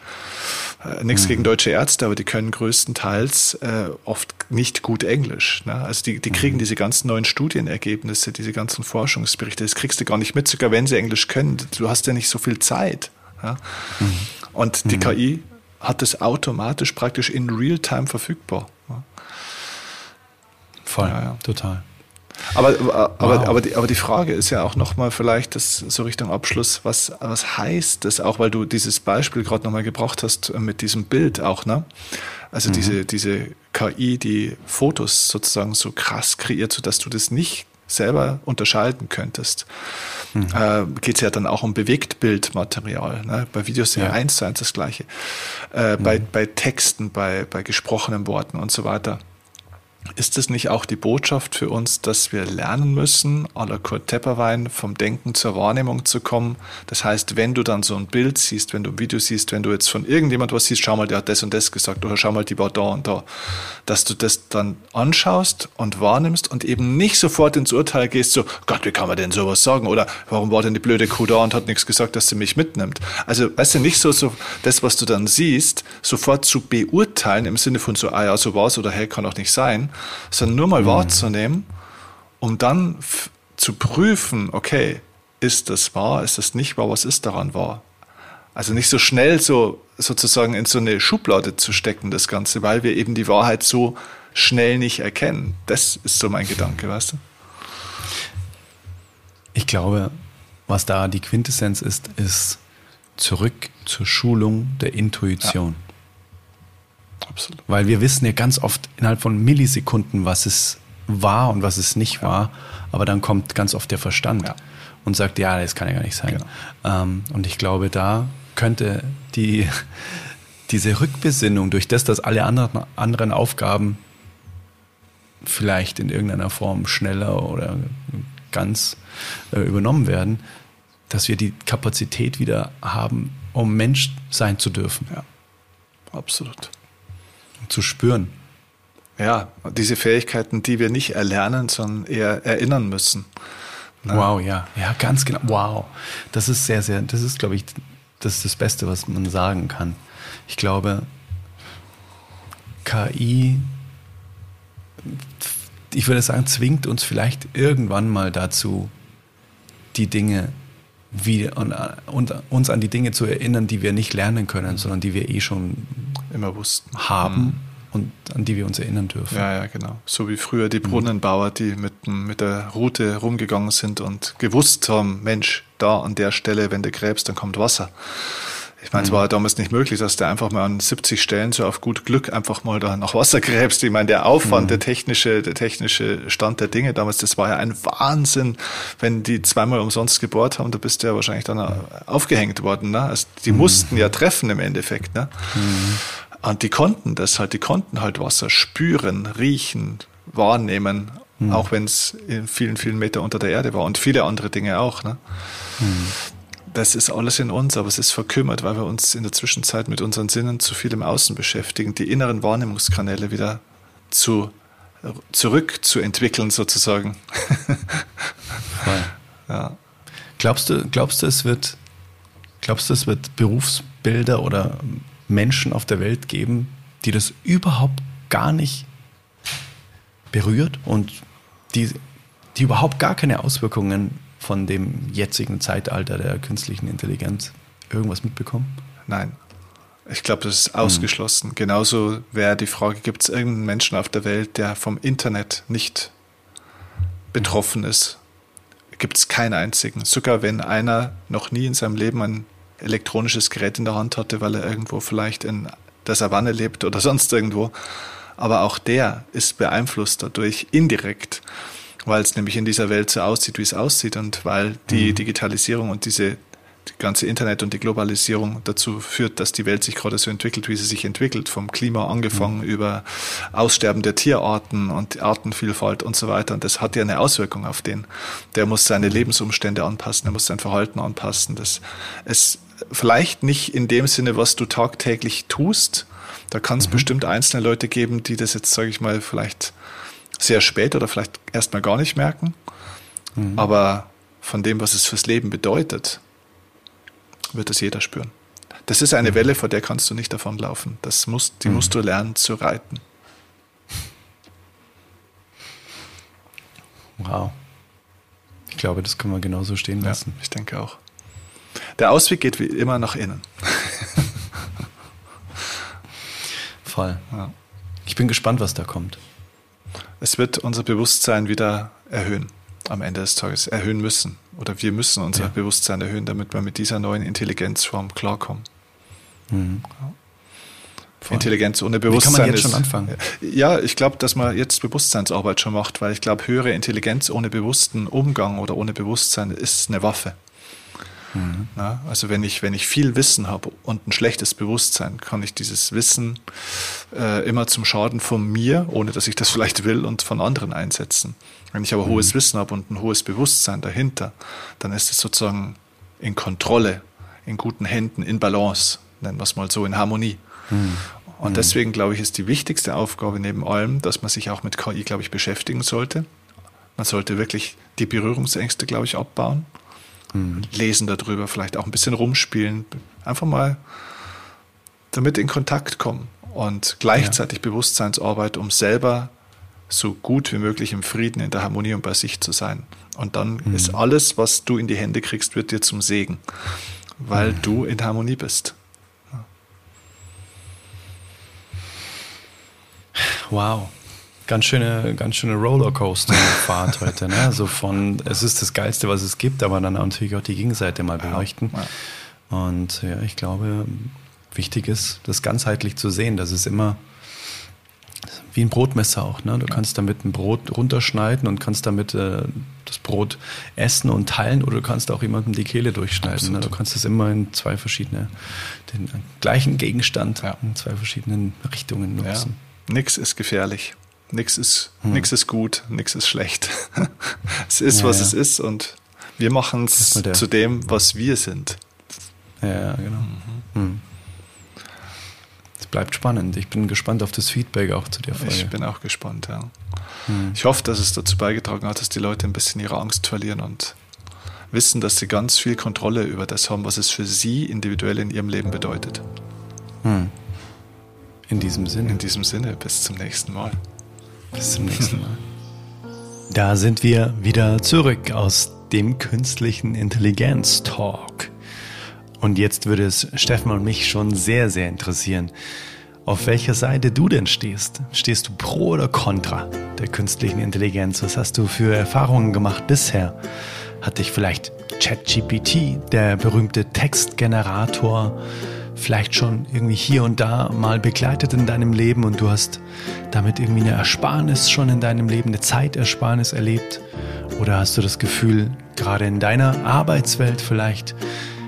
Äh, nichts mhm. gegen deutsche Ärzte, aber die können größtenteils äh, oft nicht gut Englisch. Ne? Also die, die kriegen mhm. diese ganzen neuen Studienergebnisse, diese ganzen Forschungsberichte, das kriegst du gar nicht mit, sogar wenn sie Englisch können. Du hast ja nicht so viel Zeit. Ja? Mhm. Und die mhm. KI hat es automatisch praktisch in Realtime verfügbar. Voll, ja, ja. total. Aber, aber, wow. aber, die, aber die Frage ist ja auch nochmal vielleicht das so Richtung Abschluss, was, was heißt das auch, weil du dieses Beispiel gerade nochmal gebracht hast mit diesem Bild auch, ne? Also mhm. diese, diese KI, die Fotos sozusagen so krass kreiert, sodass du das nicht selber unterscheiden könntest, mhm. äh, geht es ja dann auch um Bewegtbildmaterial. Ne? Bei Videos ja eins zu eins das Gleiche. Äh, mhm. bei, bei Texten, bei, bei gesprochenen Worten und so weiter. Ist es nicht auch die Botschaft für uns, dass wir lernen müssen, la Kurt Tepperwein, vom Denken zur Wahrnehmung zu kommen? Das heißt, wenn du dann so ein Bild siehst, wenn du ein Video siehst, wenn du jetzt von irgendjemand was siehst, schau mal, der hat das und das gesagt oder schau mal, die war da und da, dass du das dann anschaust und wahrnimmst und eben nicht sofort ins Urteil gehst, so, Gott, wie kann man denn sowas sagen? Oder warum war denn die blöde Kuh da und hat nichts gesagt, dass sie mich mitnimmt? Also, weißt du, nicht so, so das, was du dann siehst, sofort zu beurteilen im Sinne von so, ah ja, so war's oder hey, kann auch nicht sein, sondern nur mal mhm. wahrzunehmen, um dann zu prüfen, okay, ist das wahr, ist das nicht wahr, was ist daran wahr? Also nicht so schnell so sozusagen in so eine Schublade zu stecken, das Ganze, weil wir eben die Wahrheit so schnell nicht erkennen. Das ist so mein Gedanke, weißt du? Ich glaube, was da die Quintessenz ist, ist zurück zur Schulung der Intuition. Ja. Absolut. Weil wir wissen ja ganz oft innerhalb von Millisekunden, was es war und was es nicht ja. war. Aber dann kommt ganz oft der Verstand ja. und sagt, ja, das kann ja gar nicht sein. Genau. Ähm, und ich glaube, da könnte die, diese Rückbesinnung durch das, dass alle anderen, anderen Aufgaben vielleicht in irgendeiner Form schneller oder ganz äh, übernommen werden, dass wir die Kapazität wieder haben, um Mensch sein zu dürfen. Ja, absolut zu spüren. Ja, diese Fähigkeiten, die wir nicht erlernen, sondern eher erinnern müssen. Ne? Wow, ja, ja, ganz genau. Wow, das ist sehr, sehr, das ist, glaube ich, das ist das Beste, was man sagen kann. Ich glaube, KI, ich würde sagen, zwingt uns vielleicht irgendwann mal dazu, die Dinge wie, und, und, uns an die Dinge zu erinnern, die wir nicht lernen können, sondern die wir eh schon immer wussten haben mhm. und an die wir uns erinnern dürfen. Ja, ja, genau. So wie früher die. Brunnenbauer, die mit, mit der Route rumgegangen sind und gewusst haben, Mensch, da an der Stelle, wenn du gräbst, dann kommt Wasser. Ich meine, es war damals nicht möglich, dass du einfach mal an 70 Stellen so auf gut Glück einfach mal da nach Wasser gräbst. Ich meine, der Aufwand, mhm. der technische, der technische Stand der Dinge damals, das war ja ein Wahnsinn, wenn die zweimal umsonst gebohrt haben, da bist du ja wahrscheinlich dann aufgehängt worden. Ne? Also die mhm. mussten ja treffen im Endeffekt. Ne? Mhm. Und die konnten das halt, die konnten halt Wasser spüren, riechen, wahrnehmen, mhm. auch wenn es in vielen, vielen Meter unter der Erde war und viele andere Dinge auch. Ne? Das ist alles in uns, aber es ist verkümmert, weil wir uns in der Zwischenzeit mit unseren Sinnen zu viel im Außen beschäftigen, die inneren Wahrnehmungskanäle wieder zu, zurück zu entwickeln sozusagen. ja. Glaubst du, glaubst du, es wird, glaubst du, es wird Berufsbilder oder Menschen auf der Welt geben, die das überhaupt gar nicht berührt und die, die überhaupt gar keine Auswirkungen von dem jetzigen Zeitalter der künstlichen Intelligenz irgendwas mitbekommen? Nein. Ich glaube, das ist ausgeschlossen. Mhm. Genauso wäre die Frage, gibt es irgendeinen Menschen auf der Welt, der vom Internet nicht betroffen ist? Gibt es keinen einzigen. Sogar wenn einer noch nie in seinem Leben ein elektronisches Gerät in der Hand hatte, weil er irgendwo vielleicht in der Savanne lebt oder sonst irgendwo. Aber auch der ist beeinflusst dadurch indirekt, weil es nämlich in dieser Welt so aussieht, wie es aussieht und weil die mhm. Digitalisierung und diese die ganze Internet und die Globalisierung dazu führt, dass die Welt sich gerade so entwickelt, wie sie sich entwickelt, vom Klima angefangen mhm. über Aussterben der Tierarten und Artenvielfalt und so weiter. Und das hat ja eine Auswirkung auf den. Der muss seine Lebensumstände anpassen, er muss sein Verhalten anpassen. Das ist vielleicht nicht in dem Sinne, was du tagtäglich tust. Da kann es mhm. bestimmt einzelne Leute geben, die das jetzt, sage ich mal, vielleicht sehr spät oder vielleicht erstmal gar nicht merken. Mhm. Aber von dem, was es fürs Leben bedeutet, wird das jeder spüren. Das ist eine mhm. Welle, vor der kannst du nicht davonlaufen. Das musst, die mhm. musst du lernen zu reiten. Wow. Ich glaube, das können wir genauso stehen lassen. Ja, ich denke auch. Der Ausweg geht wie immer nach innen. Voll. Ja. Ich bin gespannt, was da kommt. Es wird unser Bewusstsein wieder erhöhen am Ende des Tages erhöhen müssen. Oder wir müssen unser ja. Bewusstsein erhöhen, damit wir mit dieser neuen Intelligenzform klarkommen. Mhm. Intelligenz ohne Bewusstsein. Wie kann man jetzt ist, schon anfangen? Ja, ich glaube, dass man jetzt Bewusstseinsarbeit schon macht, weil ich glaube, höhere Intelligenz ohne bewussten Umgang oder ohne Bewusstsein ist eine Waffe. Mhm. Na, also wenn ich, wenn ich viel Wissen habe und ein schlechtes Bewusstsein, kann ich dieses Wissen äh, immer zum Schaden von mir, ohne dass ich das vielleicht will, und von anderen einsetzen. Wenn ich aber mhm. hohes Wissen habe und ein hohes Bewusstsein dahinter, dann ist es sozusagen in Kontrolle, in guten Händen, in Balance, nennen wir es mal so, in Harmonie. Mhm. Und mhm. deswegen, glaube ich, ist die wichtigste Aufgabe neben allem, dass man sich auch mit KI, glaube ich, beschäftigen sollte. Man sollte wirklich die Berührungsängste, glaube ich, abbauen mhm. lesen darüber, vielleicht auch ein bisschen rumspielen, einfach mal damit in Kontakt kommen und gleichzeitig ja. Bewusstseinsarbeit, um selber so gut wie möglich im Frieden, in der Harmonie und bei sich zu sein. Und dann mhm. ist alles, was du in die Hände kriegst, wird dir zum Segen, weil mhm. du in Harmonie bist. Wow ganz schöne, ganz schöne Rollercoaster-Fahrt heute. Ne? So von, es ist das Geilste, was es gibt, aber dann natürlich auch die Gegenseite mal beleuchten. Ja, ja. Und ja, ich glaube, wichtig ist, das ganzheitlich zu sehen. Das ist immer wie ein Brotmesser auch. Ne? Du kannst damit ein Brot runterschneiden und kannst damit äh, das Brot essen und teilen oder du kannst auch jemandem die Kehle durchschneiden. Ne? Du kannst es immer in zwei verschiedene, den gleichen Gegenstand ja. in zwei verschiedenen Richtungen nutzen. Ja. Nix ist gefährlich. Nichts ist, hm. Nix ist gut, nichts ist schlecht. es ist, ja, was ja. es ist und wir machen es zu dem, was wir sind. Ja, genau. Mhm. Hm. Es bleibt spannend. Ich bin gespannt auf das Feedback auch zu der Folge. Ich bin auch gespannt, ja. Hm. Ich hoffe, dass es dazu beigetragen hat, dass die Leute ein bisschen ihre Angst verlieren und wissen, dass sie ganz viel Kontrolle über das haben, was es für sie individuell in ihrem Leben bedeutet. Hm. In diesem Sinne. In diesem Sinne, bis zum nächsten Mal. Bis zum nächsten Mal. Da sind wir wieder zurück aus dem künstlichen Intelligenz-Talk. Und jetzt würde es Steffen und mich schon sehr, sehr interessieren, auf welcher Seite du denn stehst. Stehst du pro oder contra der künstlichen Intelligenz? Was hast du für Erfahrungen gemacht bisher? Hat dich vielleicht ChatGPT, der berühmte Textgenerator, vielleicht schon irgendwie hier und da mal begleitet in deinem Leben und du hast damit irgendwie eine Ersparnis schon in deinem Leben, eine Zeitersparnis erlebt? Oder hast du das Gefühl, gerade in deiner Arbeitswelt vielleicht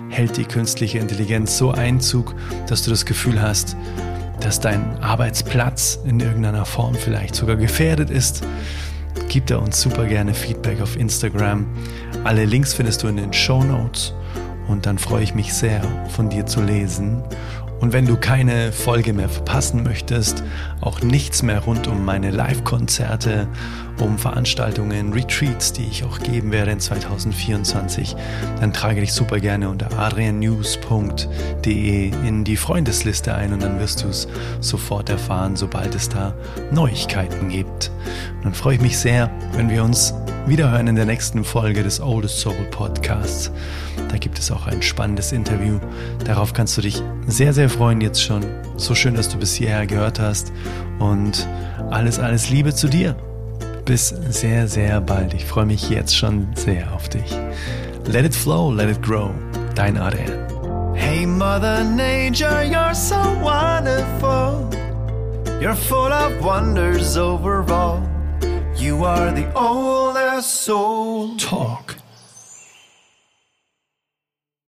hält die künstliche Intelligenz so Einzug, dass du das Gefühl hast, dass dein Arbeitsplatz in irgendeiner Form vielleicht sogar gefährdet ist? Gib da uns super gerne Feedback auf Instagram. Alle Links findest du in den Show Notes. Und dann freue ich mich sehr, von dir zu lesen. Und wenn du keine Folge mehr verpassen möchtest, auch nichts mehr rund um meine Live-Konzerte, um Veranstaltungen, Retreats, die ich auch geben werde in 2024, dann trage dich super gerne unter adriannews.de in die Freundesliste ein und dann wirst du es sofort erfahren, sobald es da Neuigkeiten gibt. Und dann freue ich mich sehr, wenn wir uns Wiederhören in der nächsten Folge des Oldest Soul Podcasts. Da gibt es auch ein spannendes Interview. Darauf kannst du dich sehr, sehr freuen jetzt schon. So schön, dass du bis hierher gehört hast. Und alles, alles Liebe zu dir. Bis sehr, sehr bald. Ich freue mich jetzt schon sehr auf dich. Let it flow, let it grow. Dein Adrian. Hey, Mother Nature, you're so wonderful. You're full of wonders overall. You are the oldest soul. Talk.